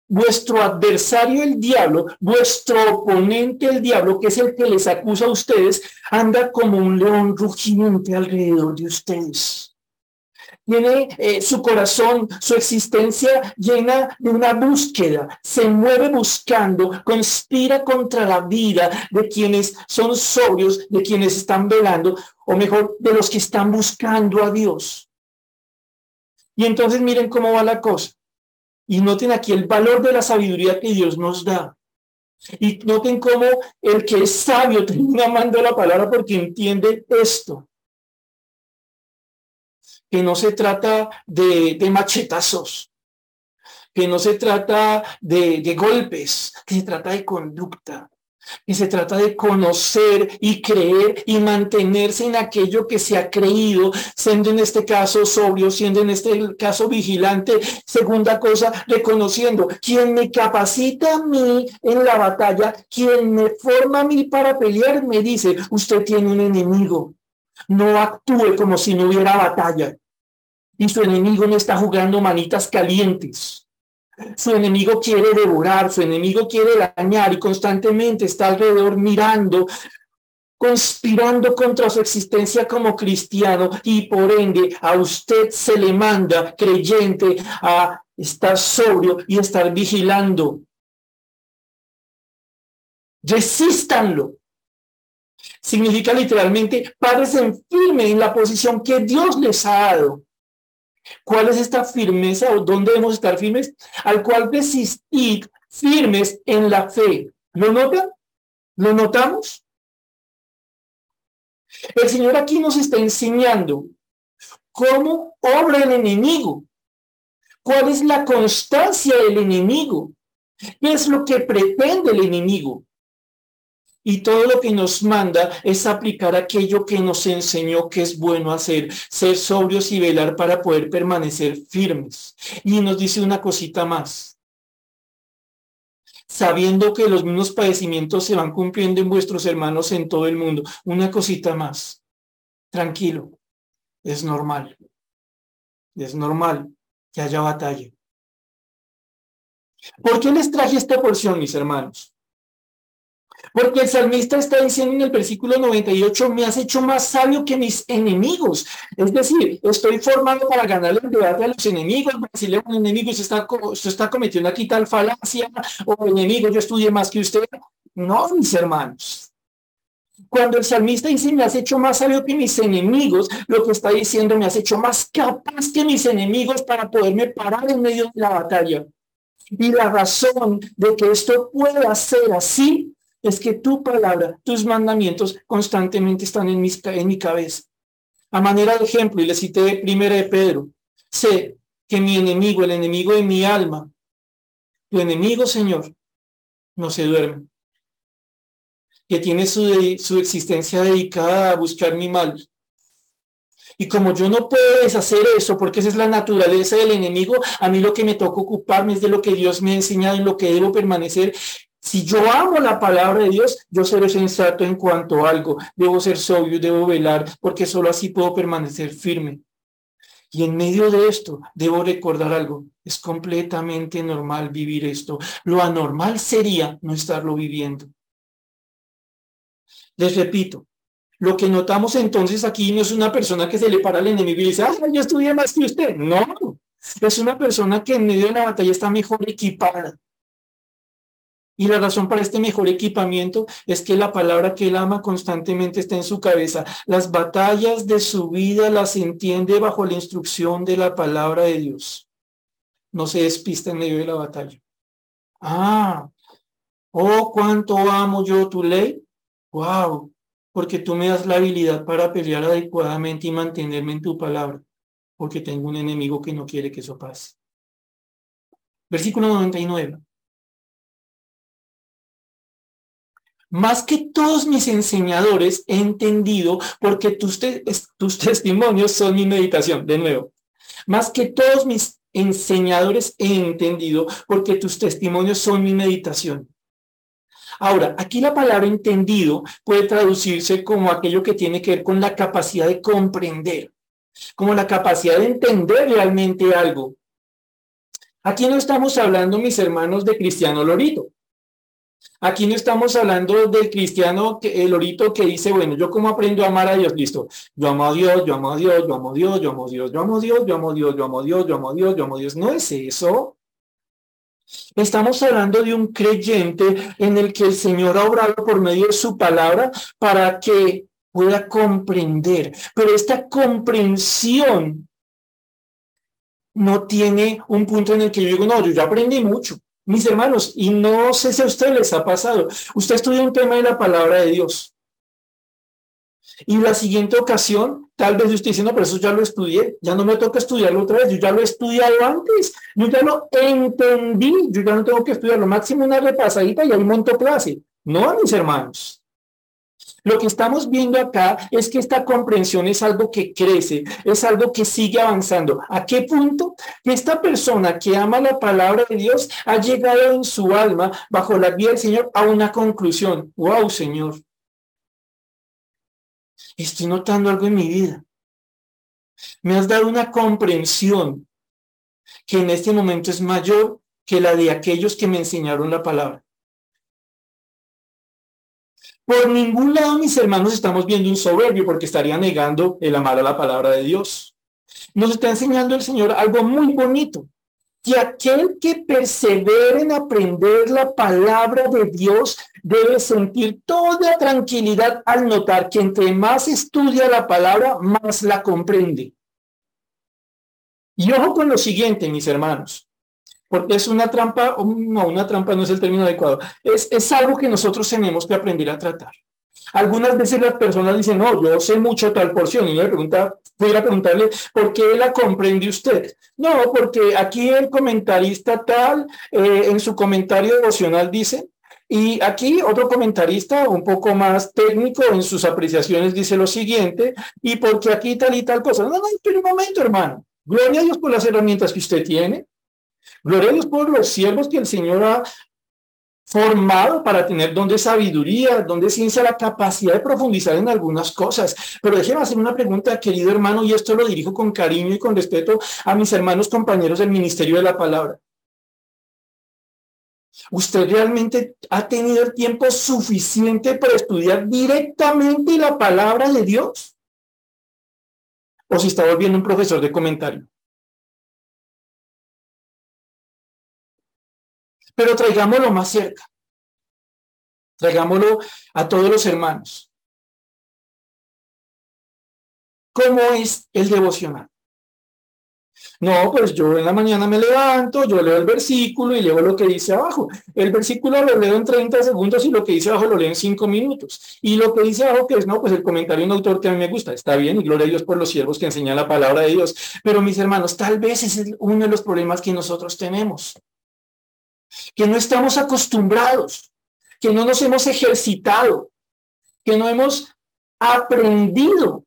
vuestro adversario el diablo, vuestro oponente el diablo, que es el que les acusa a ustedes, anda como un león rugiente alrededor de ustedes tiene eh, su corazón, su existencia llena de una búsqueda, se mueve buscando, conspira contra la vida de quienes son sobrios, de quienes están velando, o mejor, de los que están buscando a Dios. Y entonces miren cómo va la cosa. Y noten aquí el valor de la sabiduría que Dios nos da. Y noten cómo el que es sabio termina amando la palabra porque entiende esto que no se trata de, machetazos, que no se trata de, de golpes, que se trata de conducta, que se trata de conocer y creer y mantenerse en aquello que se ha creído, siendo en este caso sobrio, siendo en este caso vigilante. Segunda cosa, reconociendo quien me capacita a mí en la batalla, quien me forma a mí para pelear, me dice, usted tiene un enemigo. No actúe como si no hubiera batalla. Y su enemigo no está jugando manitas calientes. Su enemigo quiere devorar, su enemigo quiere dañar y constantemente está alrededor mirando, conspirando contra su existencia como cristiano y por ende a usted se le manda creyente a estar sobrio y estar vigilando. Resístanlo significa literalmente en firme en la posición que Dios les ha dado. ¿Cuál es esta firmeza o dónde debemos estar firmes? Al cual desistir firmes en la fe. ¿Lo notan? ¿Lo notamos? El Señor aquí nos está enseñando cómo obra el enemigo, cuál es la constancia del enemigo, qué es lo que pretende el enemigo. Y todo lo que nos manda es aplicar aquello que nos enseñó que es bueno hacer, ser sobrios y velar para poder permanecer firmes. Y nos dice una cosita más. Sabiendo que los mismos padecimientos se van cumpliendo en vuestros hermanos en todo el mundo. Una cosita más. Tranquilo. Es normal. Es normal que haya batalla. ¿Por qué les traje esta porción, mis hermanos? Porque el salmista está diciendo en el versículo 98, me has hecho más sabio que mis enemigos. Es decir, estoy formado para ganarle el debate a los enemigos, decirle a un enemigo, está, está cometiendo aquí tal falacia, o enemigo, yo estudié más que usted. No, mis hermanos. Cuando el salmista dice, me has hecho más sabio que mis enemigos, lo que está diciendo, me has hecho más capaz que mis enemigos para poderme parar en medio de la batalla. Y la razón de que esto pueda ser así es que tu palabra, tus mandamientos constantemente están en, en mi cabeza. A manera de ejemplo, y le cité primera de Pedro, sé que mi enemigo, el enemigo de mi alma, tu enemigo, Señor, no se duerme, que tiene su, su existencia dedicada a buscar mi mal. Y como yo no puedo deshacer eso, porque esa es la naturaleza del enemigo, a mí lo que me toca ocuparme es de lo que Dios me ha enseñado, en lo que debo permanecer si yo amo la palabra de Dios, yo seré sensato en cuanto a algo. Debo ser sobrio, debo velar, porque solo así puedo permanecer firme. Y en medio de esto, debo recordar algo. Es completamente normal vivir esto. Lo anormal sería no estarlo viviendo. Les repito, lo que notamos entonces aquí no es una persona que se le para al enemigo y dice, ah, yo estudié más que usted. No, es una persona que en medio de la batalla está mejor equipada y la razón para este mejor equipamiento es que la palabra que él ama constantemente está en su cabeza. Las batallas de su vida las entiende bajo la instrucción de la palabra de Dios. no se despista en medio de la batalla. Ah, oh, cuánto amo yo tu ley. Wow, porque tú me das la habilidad para pelear adecuadamente y mantenerme en tu palabra, porque tengo un enemigo que no quiere que eso pase. Versículo 99. Más que todos mis enseñadores he entendido, porque tus, testimonios son mi meditación, de nuevo. Más que todos mis enseñadores he entendido, porque tus testimonios son mi meditación. Ahora, aquí la palabra entendido puede traducirse como aquello que tiene que ver con la capacidad de comprender, como la capacidad de entender realmente algo. Aquí no estamos hablando, mis hermanos, de Cristiano Lorito. Aquí no estamos hablando del cristiano, que, el lorito que dice, bueno, yo cómo aprendo a amar a Dios, listo. Yo amo a Dios, yo amo a Dios, yo amo a Dios, yo amo a Dios, yo amo a Dios, yo amo a Dios, yo amo a Dios, yo amo a Dios, yo amo a Dios. No es eso. Estamos hablando de un creyente en el que el Señor ha obrado por medio de su palabra para que pueda comprender. Pero esta comprensión no tiene un punto en el que yo digo, no, yo ya aprendí mucho. Mis hermanos, y no sé si a ustedes les ha pasado, usted estudia un tema de la palabra de Dios. Y la siguiente ocasión, tal vez usted dice, no, pero eso ya lo estudié, ya no me toca estudiarlo otra vez, yo ya lo he estudiado antes, yo ya lo entendí, yo ya no tengo que estudiar lo máximo una repasadita y ahí monto clase. No, mis hermanos. Lo que estamos viendo acá es que esta comprensión es algo que crece, es algo que sigue avanzando. ¿A qué punto? Que esta persona que ama la palabra de Dios ha llegado en su alma, bajo la guía del Señor, a una conclusión. ¡Wow, Señor! Estoy notando algo en mi vida. Me has dado una comprensión que en este momento es mayor que la de aquellos que me enseñaron la palabra. Por ningún lado, mis hermanos, estamos viendo un soberbio porque estaría negando el amar a la palabra de Dios. Nos está enseñando el Señor algo muy bonito, que aquel que persevera en aprender la palabra de Dios debe sentir toda tranquilidad al notar que entre más estudia la palabra, más la comprende. Y ojo con lo siguiente, mis hermanos porque es una trampa, no, una trampa no es el término adecuado, es, es algo que nosotros tenemos que aprender a tratar. Algunas veces las personas dicen, no, yo sé mucho tal porción, y le pregunta, pudiera preguntarle, ¿por qué la comprende usted? No, porque aquí el comentarista tal, eh, en su comentario devocional dice, y aquí otro comentarista un poco más técnico en sus apreciaciones dice lo siguiente, y porque aquí tal y tal cosa. No, no, espere un momento, hermano. Gloria a Dios por las herramientas que usted tiene. Gloria a Dios por los siervos que el Señor ha formado para tener donde sabiduría, donde ciencia, la capacidad de profundizar en algunas cosas. Pero déjeme hacer una pregunta, querido hermano, y esto lo dirijo con cariño y con respeto a mis hermanos compañeros del Ministerio de la Palabra. ¿Usted realmente ha tenido el tiempo suficiente para estudiar directamente la palabra de Dios? ¿O si está volviendo un profesor de comentario? Pero traigámoslo más cerca. Traigámoslo a todos los hermanos. ¿Cómo es el devocional? No, pues yo en la mañana me levanto, yo leo el versículo y leo lo que dice abajo. El versículo lo leo en 30 segundos y lo que dice abajo lo leo en 5 minutos. Y lo que dice abajo, que es, no, pues el comentario de un autor que a mí me gusta. Está bien, y gloria a Dios por los siervos que enseñan la palabra de Dios. Pero mis hermanos, tal vez ese es uno de los problemas que nosotros tenemos que no estamos acostumbrados, que no nos hemos ejercitado, que no hemos aprendido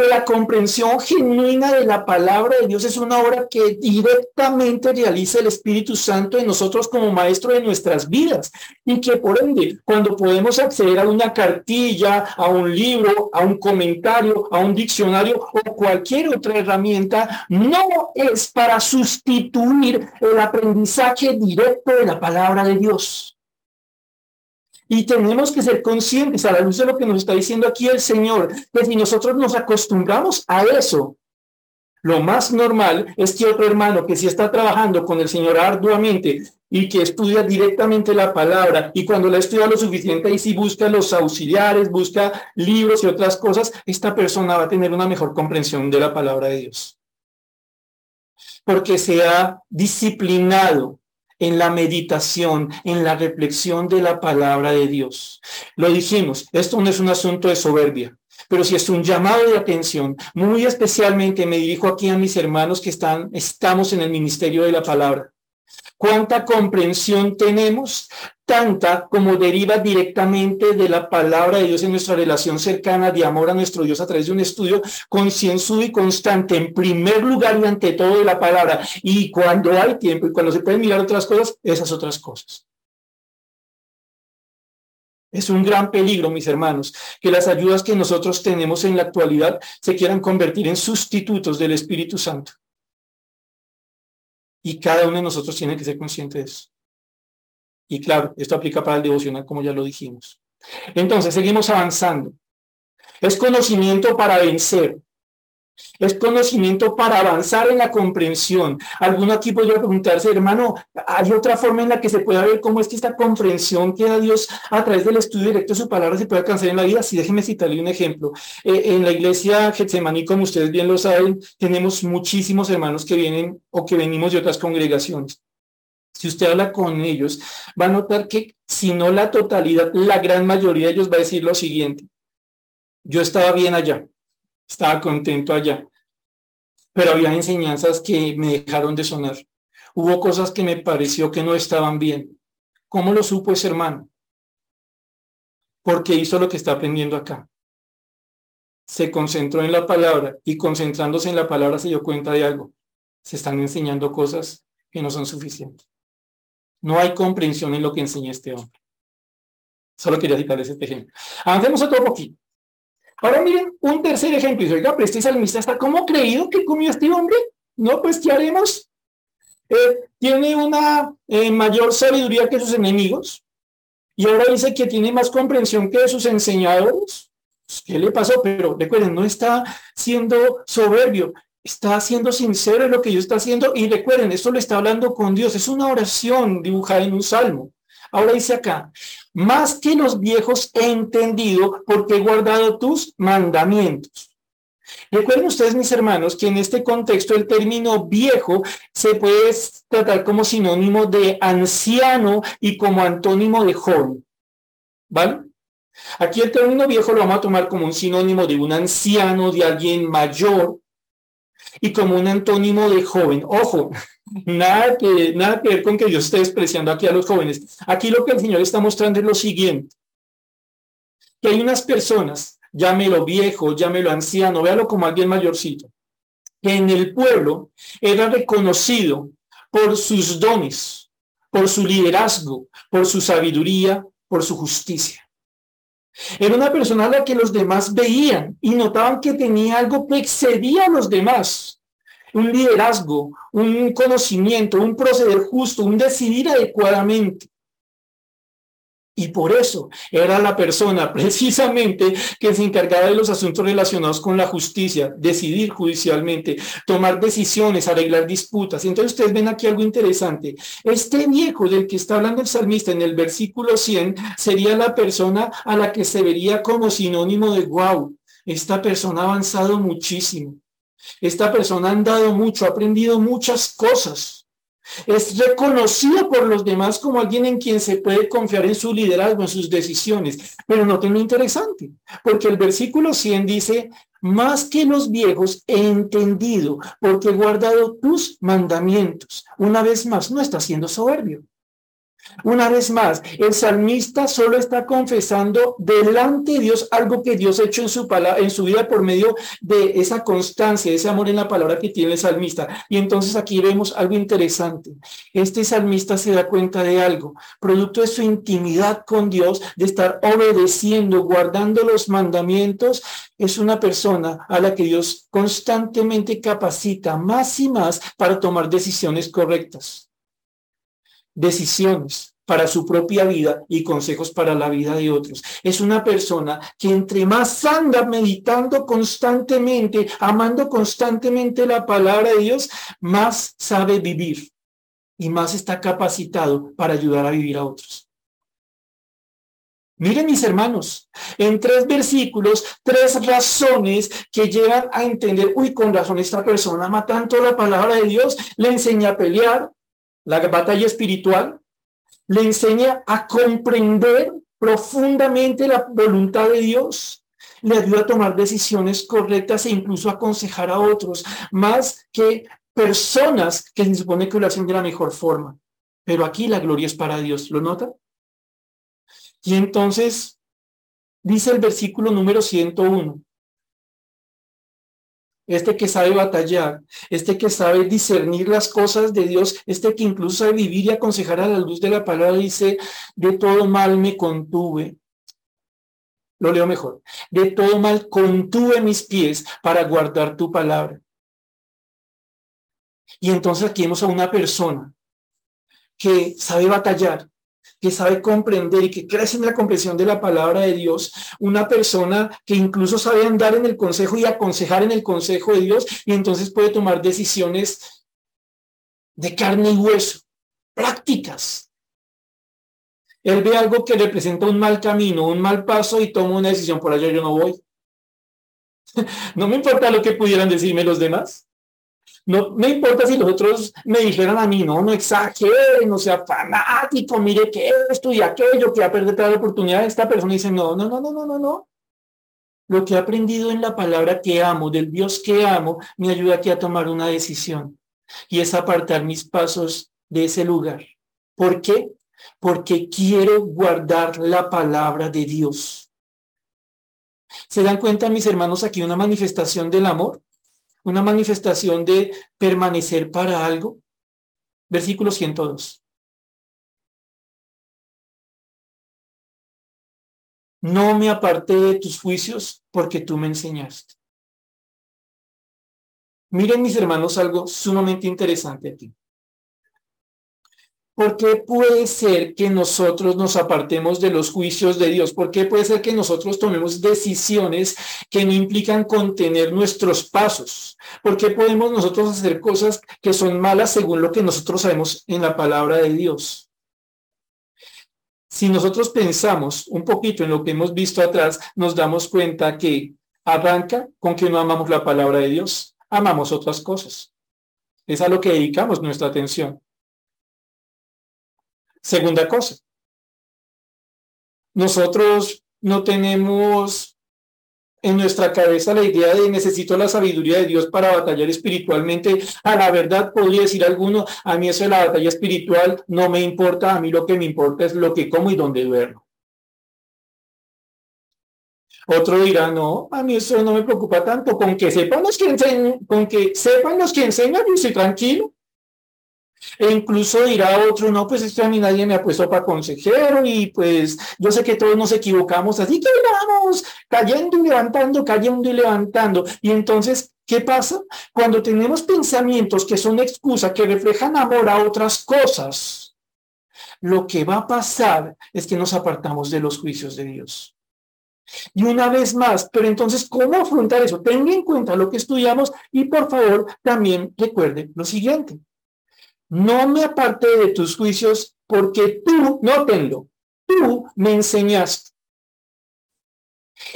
que la comprensión genuina de la palabra de Dios es una obra que directamente realiza el Espíritu Santo en nosotros como maestro de nuestras vidas y que por ende, cuando podemos acceder a una cartilla, a un libro, a un comentario, a un diccionario o cualquier otra herramienta, no es para sustituir el aprendizaje directo de la palabra de Dios. Y tenemos que ser conscientes a la luz de lo que nos está diciendo aquí el Señor, que si nosotros nos acostumbramos a eso, lo más normal es que otro hermano que sí está trabajando con el Señor arduamente y que estudia directamente la palabra y cuando la estudia lo suficiente y si busca los auxiliares, busca libros y otras cosas, esta persona va a tener una mejor comprensión de la palabra de Dios. porque se ha disciplinado en la meditación, en la reflexión de la palabra de Dios. Lo dijimos, esto no es un asunto de soberbia, pero si es un llamado de atención, muy especialmente me dirijo aquí a mis hermanos que están, estamos en el ministerio de la palabra. ¿Cuánta comprensión tenemos? Tanta como deriva directamente de la palabra de Dios en nuestra relación cercana de amor a nuestro Dios a través de un estudio concienzudo y constante, en primer lugar y ante todo de la palabra. Y cuando hay tiempo y cuando se pueden mirar otras cosas, esas otras cosas. Es un gran peligro, mis hermanos, que las ayudas que nosotros tenemos en la actualidad se quieran convertir en sustitutos del Espíritu Santo. Y cada uno de nosotros tiene que ser consciente de eso. Y claro, esto aplica para el devocional, como ya lo dijimos. Entonces, seguimos avanzando. Es conocimiento para vencer. Es conocimiento para avanzar en la comprensión. Alguno aquí podría preguntarse, hermano, ¿hay otra forma en la que se pueda ver cómo es que esta comprensión que da Dios a través del estudio directo de su palabra se puede alcanzar en la vida? Sí, déjeme citarle un ejemplo. Eh, en la iglesia Getsemaní, como ustedes bien lo saben, tenemos muchísimos hermanos que vienen o que venimos de otras congregaciones. Si usted habla con ellos, va a notar que si no la totalidad, la gran mayoría de ellos va a decir lo siguiente. Yo estaba bien allá, estaba contento allá, pero había enseñanzas que me dejaron de sonar. Hubo cosas que me pareció que no estaban bien. ¿Cómo lo supo ese hermano? Porque hizo lo que está aprendiendo acá. Se concentró en la palabra y concentrándose en la palabra se dio cuenta de algo. Se están enseñando cosas que no son suficientes. No hay comprensión en lo que enseña este hombre. Solo quería citarles este ejemplo. Avancemos otro poquito. Ahora miren un tercer ejemplo. Y oiga, pero este salmista está como creído que comió este hombre. No, pues, ¿qué haremos? Eh, tiene una eh, mayor sabiduría que sus enemigos. Y ahora dice que tiene más comprensión que sus enseñadores. Pues, ¿Qué le pasó? Pero recuerden, no está siendo soberbio, está siendo sincero lo que Dios está haciendo. Y recuerden, esto lo está hablando con Dios. Es una oración dibujada en un salmo. Ahora dice acá, más que los viejos he entendido porque he guardado tus mandamientos. Recuerden ustedes, mis hermanos, que en este contexto el término viejo se puede tratar como sinónimo de anciano y como antónimo de joven. ¿Vale? Aquí el término viejo lo vamos a tomar como un sinónimo de un anciano, de alguien mayor, y como un antónimo de joven. Ojo, nada que, nada que ver con que yo esté despreciando aquí a los jóvenes. Aquí lo que el Señor está mostrando es lo siguiente, que hay unas personas, llámelo viejo, llámelo anciano, véalo como alguien mayorcito, que en el pueblo era reconocido por sus dones, por su liderazgo, por su sabiduría, por su justicia. Era una persona a la que los demás veían y notaban que tenía algo que excedía a los demás. Un liderazgo, un conocimiento, un proceder justo, un decidir adecuadamente. Y por eso era la persona precisamente que se encargaba de los asuntos relacionados con la justicia, decidir judicialmente, tomar decisiones, arreglar disputas. Entonces ustedes ven aquí algo interesante. Este viejo del que está hablando el salmista en el versículo 100 sería la persona a la que se vería como sinónimo de wow. Esta persona ha avanzado muchísimo. Esta persona ha andado mucho, ha aprendido muchas cosas. Es reconocido por los demás como alguien en quien se puede confiar en su liderazgo, en sus decisiones. Pero no lo interesante, porque el versículo 100 dice, más que los viejos he entendido, porque he guardado tus mandamientos. Una vez más, no está siendo soberbio. Una vez más, el salmista solo está confesando delante de Dios algo que Dios ha hecho en su, en su vida por medio de esa constancia, ese amor en la palabra que tiene el salmista. Y entonces aquí vemos algo interesante. Este salmista se da cuenta de algo, producto de su intimidad con Dios, de estar obedeciendo, guardando los mandamientos, es una persona a la que Dios constantemente capacita más y más para tomar decisiones correctas decisiones para su propia vida y consejos para la vida de otros. Es una persona que entre más anda meditando constantemente, amando constantemente la palabra de Dios, más sabe vivir y más está capacitado para ayudar a vivir a otros. Miren mis hermanos, en tres versículos, tres razones que llegan a entender, uy, con razón esta persona ama tanto la palabra de Dios, le enseña a pelear, la batalla espiritual, le enseña a comprender profundamente la voluntad de Dios, le ayuda a tomar decisiones correctas e incluso aconsejar a otros, más que personas que se supone que lo hacen de la mejor forma. Pero aquí la gloria es para Dios, ¿lo nota? Y entonces dice el versículo número 101. Este que sabe batallar, este que sabe discernir las cosas de Dios, este que incluso sabe vivir y aconsejar a la luz de la palabra, dice, de todo mal me contuve. Lo leo mejor. De todo mal contuve mis pies para guardar tu palabra. Y entonces aquí vemos a una persona que sabe batallar, que sabe comprender y que crece en la comprensión de la palabra de Dios, una persona que incluso sabe andar en el consejo y aconsejar en el consejo de Dios y entonces puede tomar decisiones de carne y hueso, prácticas. Él ve algo que representa un mal camino, un mal paso y toma una decisión, por allá yo no voy. No me importa lo que pudieran decirme los demás. No me importa si los otros me dijeran a mí, no, no exagere, no sea fanático, mire que esto y aquello, que ha perdido toda la oportunidad. Esta persona dice, no, no, no, no, no, no, no. Lo que he aprendido en la palabra que amo, del Dios que amo, me ayuda aquí a tomar una decisión. Y es apartar mis pasos de ese lugar. ¿Por qué? Porque quiero guardar la palabra de Dios. ¿Se dan cuenta, mis hermanos, aquí una manifestación del amor? Una manifestación de permanecer para algo. Versículo 102. No me aparté de tus juicios porque tú me enseñaste. Miren mis hermanos algo sumamente interesante aquí. ¿Por qué puede ser que nosotros nos apartemos de los juicios de Dios? ¿Por qué puede ser que nosotros tomemos decisiones que no implican contener nuestros pasos? ¿Por qué podemos nosotros hacer cosas que son malas según lo que nosotros sabemos en la palabra de Dios? Si nosotros pensamos un poquito en lo que hemos visto atrás, nos damos cuenta que arranca con que no amamos la palabra de Dios, amamos otras cosas. Es a lo que dedicamos nuestra atención. Segunda cosa, nosotros no tenemos en nuestra cabeza la idea de necesito la sabiduría de Dios para batallar espiritualmente. A la verdad podría decir alguno, a mí eso de la batalla espiritual no me importa, a mí lo que me importa es lo que como y dónde duermo. Otro dirá, no, a mí eso no me preocupa tanto, con que sepan los que enseñan, con que sepan los que enseñan, yo estoy tranquilo. E incluso dirá otro, no, pues esto a mí nadie me ha puesto para consejero y pues yo sé que todos nos equivocamos, así que vamos cayendo y levantando, cayendo y levantando. Y entonces, ¿qué pasa? Cuando tenemos pensamientos que son excusa, que reflejan amor a otras cosas, lo que va a pasar es que nos apartamos de los juicios de Dios. Y una vez más, pero entonces, ¿cómo afrontar eso? Tenga en cuenta lo que estudiamos y por favor también recuerde lo siguiente no me aparte de tus juicios porque tú, no tengo, tú me enseñaste.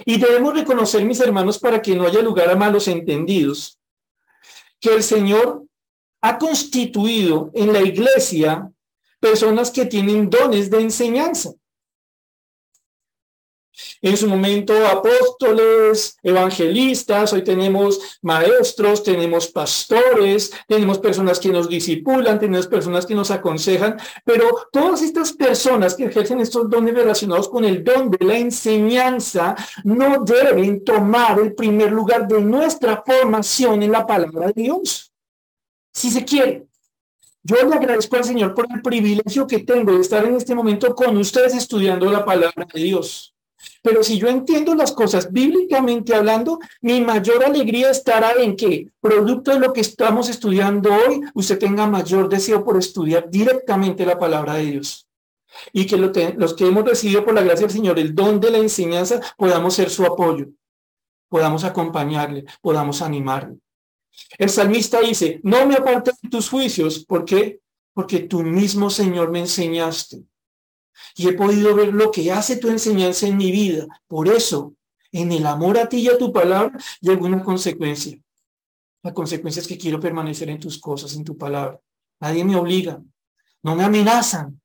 Y debemos reconocer, mis hermanos, para que no haya lugar a malos entendidos, que el Señor ha constituido en la iglesia personas que tienen dones de enseñanza. En su momento apóstoles, evangelistas, hoy tenemos maestros, tenemos pastores, tenemos personas que nos disipulan, tenemos personas que nos aconsejan, pero todas estas personas que ejercen estos dones relacionados con el don de la enseñanza no deben tomar el primer lugar de nuestra formación en la palabra de Dios. Si se quiere. Yo le agradezco al Señor por el privilegio que tengo de estar en este momento con ustedes estudiando la palabra de Dios. Pero si yo entiendo las cosas bíblicamente hablando, mi mayor alegría estará en que, producto de lo que estamos estudiando hoy, usted tenga mayor deseo por estudiar directamente la palabra de Dios. Y que los que hemos recibido por la gracia del Señor el don de la enseñanza podamos ser su apoyo, podamos acompañarle, podamos animarle. El salmista dice, no me apartes de tus juicios. ¿Por qué? Porque tú mismo, Señor, me enseñaste. Y he podido ver lo que hace tu enseñanza en mi vida. Por eso, en el amor a ti y a tu palabra, llegó una consecuencia. La consecuencia es que quiero permanecer en tus cosas, en tu palabra. Nadie me obliga, no me amenazan.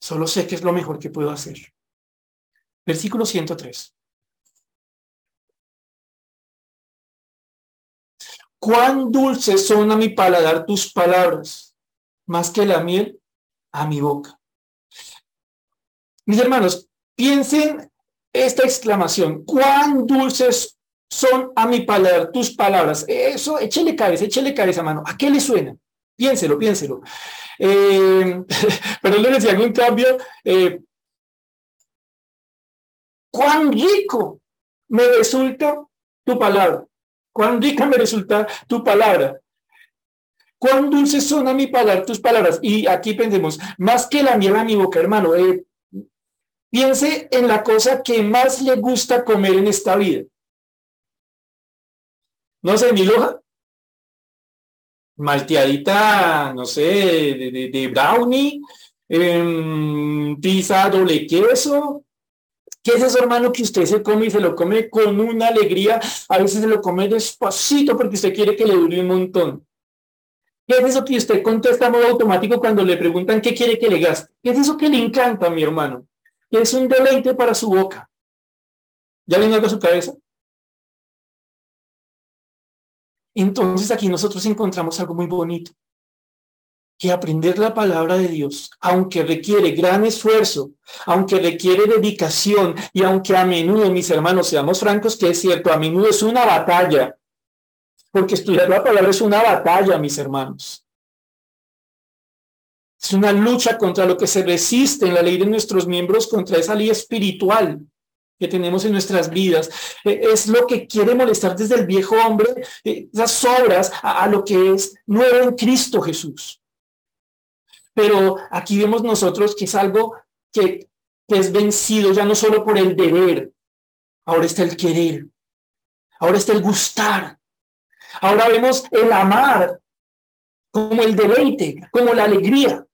Solo sé que es lo mejor que puedo hacer. Versículo 103. Cuán dulces son a mi paladar tus palabras, más que la miel a mi boca. Mis hermanos, piensen esta exclamación, cuán dulces son a mi paladar tus palabras. Eso, échele cabeza, échele cabeza, mano. ¿A qué le suena? Piénselo, piénselo. Eh, le decía algún cambio. Eh, cuán rico me resulta tu palabra. Cuán rica me resulta tu palabra. Cuán dulces son a mi paladar tus palabras. Y aquí pensemos, más que la miel a mi boca, hermano. Eh, Piense en la cosa que más le gusta comer en esta vida. No sé, mi loja. Malteadita, no sé, de, brownie, em, pizza doble queso. ¿Qué es eso, hermano, que usted se come y se lo come con una alegría? A veces se lo come despacito porque usted quiere que le dure un montón. ¿Qué es eso que usted contesta a modo automático cuando le preguntan qué quiere que le gaste? ¿Qué es eso que le encanta, mi hermano? Es un deleite para su boca. ¿Ya viene algo su cabeza? Entonces aquí nosotros encontramos algo muy bonito, que aprender la palabra de Dios, aunque requiere gran esfuerzo, aunque requiere dedicación y aunque a menudo, mis hermanos, seamos francos, que es cierto, a menudo es una batalla, porque estudiar la palabra es una batalla, mis hermanos. Es una lucha contra lo que se resiste en la ley de nuestros miembros, contra esa ley espiritual que tenemos en nuestras vidas. E, es lo que quiere molestar desde el viejo hombre, e, esas obras a, lo que es nuevo en Cristo Jesús. Pero aquí vemos nosotros que es algo que, que es vencido ya no solo por el deber, ahora está el querer, ahora está el gustar, ahora vemos el amar como el deleite, como la alegría.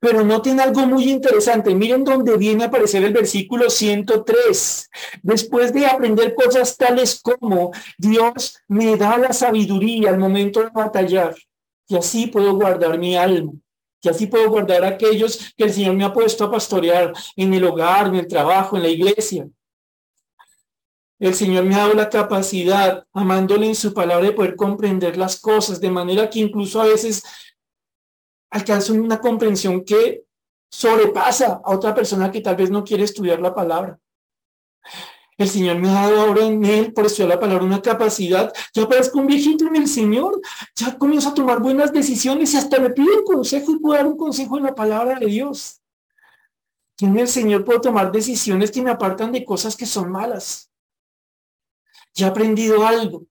Pero noten algo muy interesante. Miren dónde viene a aparecer el versículo 103. Después de aprender cosas tales como Dios me da la sabiduría al momento de batallar. Y así puedo guardar mi alma. Y así puedo guardar aquellos que el Señor me ha puesto a pastorear en el hogar, en el trabajo, en la iglesia. El Señor me ha dado la capacidad, amándole en su palabra, de poder comprender las cosas, de manera que incluso a veces alcanza una comprensión que sobrepasa a otra persona que tal vez no quiere estudiar la palabra. El Señor me ha dado ahora en Él, por estudiar la palabra, una capacidad. Ya parezco un viejito en el Señor. Ya comienzo a tomar buenas decisiones y hasta me pide un consejo y puedo dar un consejo en la palabra de Dios. En el Señor puedo tomar decisiones que me apartan de cosas que son malas. Ya he aprendido algo,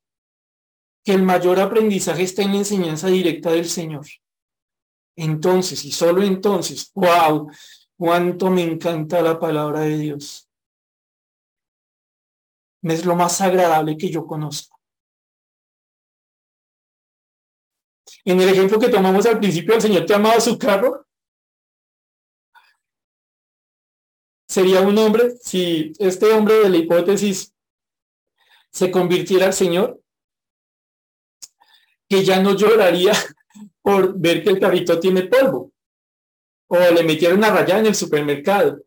que el mayor aprendizaje está en la enseñanza directa del Señor. Entonces, y solo entonces, wow, cuánto me encanta la palabra de Dios. Es lo más agradable que yo conozco. En el ejemplo que tomamos al principio, el Señor te amado su carro. Sería un hombre, si este hombre de la hipótesis se convirtiera al Señor, que ya no lloraría por ver que el carrito tiene polvo. O le metieron una rayada en el supermercado.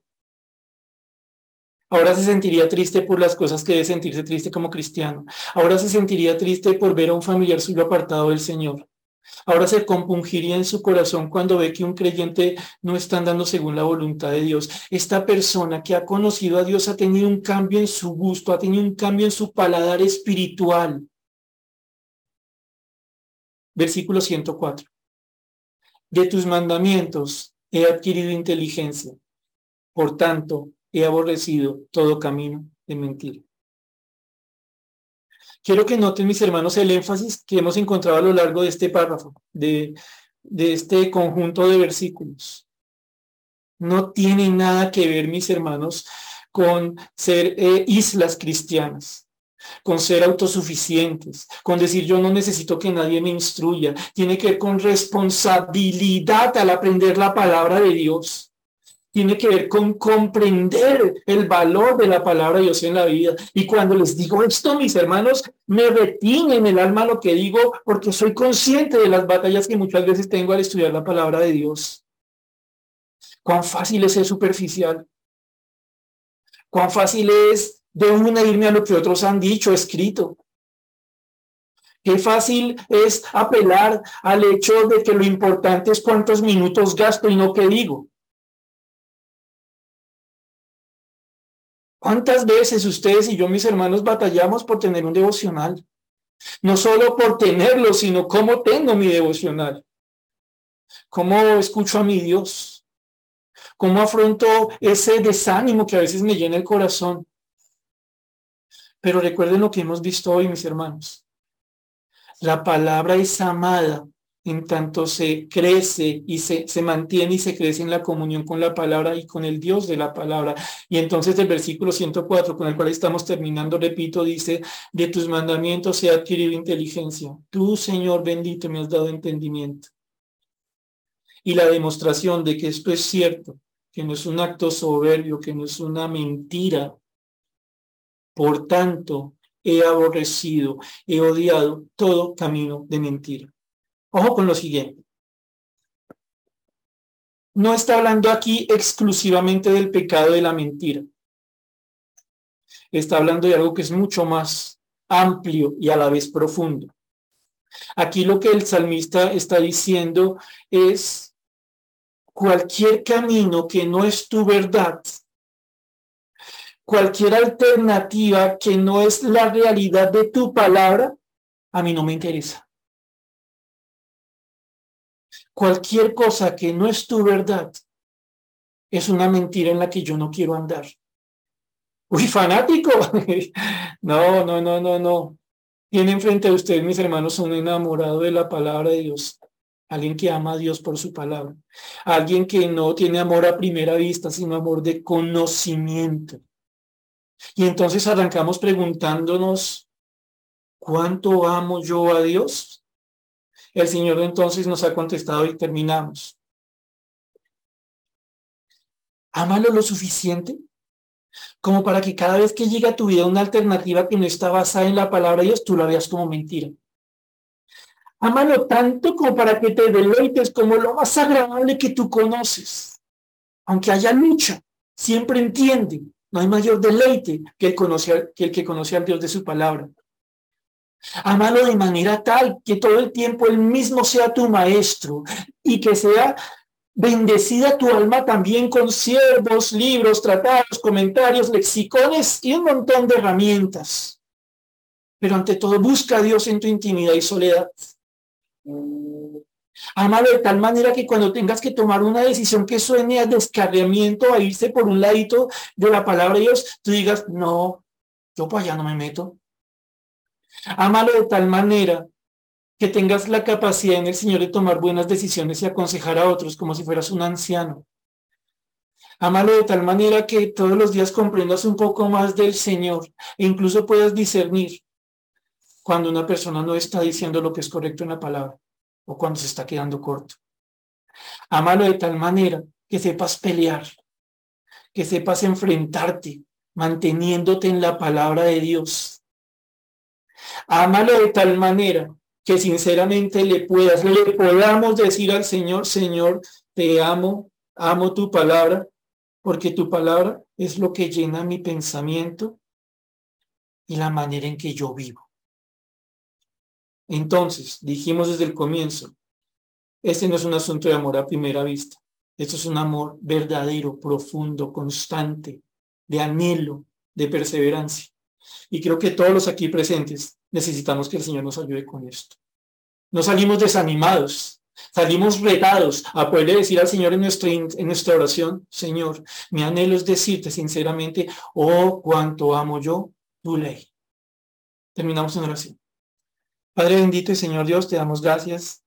Ahora se sentiría triste por las cosas que debe sentirse triste como cristiano. Ahora se sentiría triste por ver a un familiar suyo apartado del Señor. Ahora se compungiría en su corazón cuando ve que un creyente no está andando según la voluntad de Dios. Esta persona que ha conocido a Dios ha tenido un cambio en su gusto, ha tenido un cambio en su paladar espiritual. Versículo 104. De tus mandamientos he adquirido inteligencia. Por tanto, he aborrecido todo camino de mentira. Quiero que noten, mis hermanos, el énfasis que hemos encontrado a lo largo de este párrafo, de, de este conjunto de versículos. No tiene nada que ver, mis hermanos, con ser eh, islas cristianas con ser autosuficientes, con decir yo no necesito que nadie me instruya. Tiene que ver con responsabilidad al aprender la palabra de Dios. tiene que ver con comprender el valor de la palabra de Dios en la vida. Y cuando les digo esto, mis hermanos, me retiene en el alma lo que digo porque soy consciente de las batallas que muchas veces tengo al estudiar la palabra de Dios. Cuán fácil es ser superficial. Cuán fácil es de una irme a lo que otros han dicho, escrito. Qué fácil es apelar al hecho de que lo importante es cuántos minutos gasto y no qué digo. ¿Cuántas veces ustedes y yo, mis hermanos, batallamos por tener un devocional? No solo por tenerlo, sino cómo tengo mi devocional. ¿Cómo escucho a mi Dios? ¿Cómo afronto ese desánimo que a veces me llena el corazón? Pero recuerden lo que hemos visto hoy, mis hermanos. La palabra es amada en tanto se crece y se, se mantiene y se crece en la comunión con la palabra y con el Dios de la palabra. Y entonces el versículo 104 con el cual estamos terminando, repito, dice, de tus mandamientos se ha adquirido inteligencia. Tú, Señor bendito, me has dado entendimiento. Y la demostración de que esto es cierto, que no es un acto soberbio, que no es una mentira. Por tanto, he aborrecido, he odiado todo camino de mentira. Ojo con lo siguiente. No está hablando aquí exclusivamente del pecado de la mentira. Está hablando de algo que es mucho más amplio y a la vez profundo. Aquí lo que el salmista está diciendo es cualquier camino que no es tu verdad cualquier alternativa que no es la realidad de tu palabra, a mí no me interesa. Cualquier cosa que no es tu verdad es una mentira en la que yo no quiero andar. Uy, fanático. No, no, no, no, no. Tienen frente a ustedes, mis hermanos, un enamorado de la palabra de Dios. Alguien que ama a Dios por su palabra. Alguien que no tiene amor a primera vista, sino amor de conocimiento. Y entonces arrancamos preguntándonos, ¿cuánto amo yo a Dios? El Señor entonces nos ha contestado y terminamos. Ámalo lo suficiente como para que cada vez que llegue a tu vida una alternativa que no está basada en la palabra de Dios, tú la veas como mentira. Ámalo tanto como para que te deleites como lo más agradable que tú conoces. Aunque haya lucha, siempre entiende no hay mayor deleite que el, que el que conoce al Dios de su palabra. Amalo de manera tal que todo el tiempo Él mismo sea tu maestro y que sea bendecida tu alma también con siervos, libros, tratados, comentarios, lexicones y un montón de herramientas. Pero ante todo, busca a Dios en tu intimidad y soledad. Amalo de tal manera que cuando tengas que tomar una decisión que suene a descarriamiento, a irse por un ladito de la palabra de Dios, tú digas, no, yo para allá no me meto. Amalo de tal manera que tengas la capacidad en el Señor de tomar buenas decisiones y aconsejar a otros como si fueras un anciano. Amalo de tal manera que todos los días comprendas un poco más del Señor e incluso puedas discernir cuando una persona no está diciendo lo que es correcto en la palabra o cuando se está quedando corto. Amalo de tal manera que sepas pelear, que sepas enfrentarte, manteniéndote en la palabra de Dios. Amalo de tal manera que sinceramente le puedas, le podamos decir al Señor, Señor, te amo, amo tu palabra, porque tu palabra es lo que llena mi pensamiento y la manera en que yo vivo. Entonces, dijimos desde el comienzo, este no es un asunto de amor a primera vista. Esto es un amor verdadero, profundo, constante, de anhelo, de perseverancia. Y creo que todos los aquí presentes necesitamos que el Señor nos ayude con esto. No salimos desanimados, salimos retados a poder decir al Señor en nuestra, en nuestra oración, Señor, mi anhelo es decirte sinceramente, oh, cuánto amo yo tu ley. Terminamos en oración. Padre bendito y Señor Dios, te damos gracias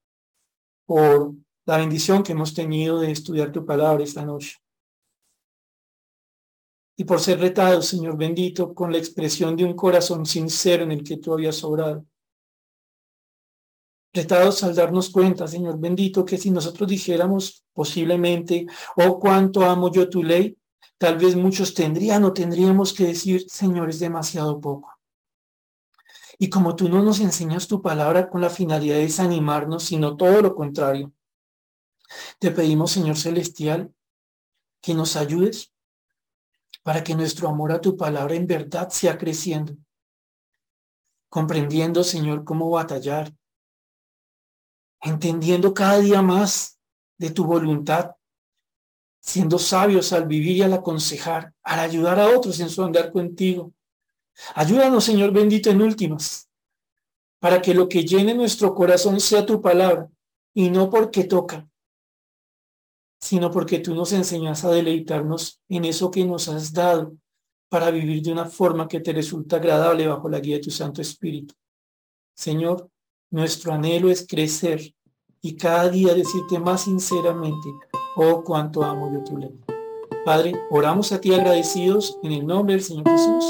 por la bendición que hemos tenido de estudiar tu palabra esta noche. Y por ser retados, Señor bendito, con la expresión de un corazón sincero en el que tú habías obrado. retados al darnos cuenta, Señor bendito, que si nosotros dijéramos posiblemente, oh, cuánto amo yo tu ley, tal vez muchos tendrían o tendríamos que decir, Señor, es demasiado poco. Y como tú no nos enseñas tu palabra con la finalidad de desanimarnos, sino todo lo contrario, te pedimos, Señor Celestial, que nos ayudes para que nuestro amor a tu palabra en verdad sea creciendo, comprendiendo, Señor, cómo batallar, entendiendo cada día más de tu voluntad, siendo sabios al vivir y al aconsejar, al ayudar a otros en su andar contigo. Ayúdanos, Señor bendito, en últimas, para que lo que llene nuestro corazón sea tu palabra y no porque toca, sino porque tú nos enseñas a deleitarnos en eso que nos has dado para vivir de una forma que te resulta agradable bajo la guía de tu Santo Espíritu. Señor, nuestro anhelo es crecer y cada día decirte más sinceramente, oh, cuánto amo yo tu ley. Padre, oramos a ti agradecidos en el nombre del Señor Jesús.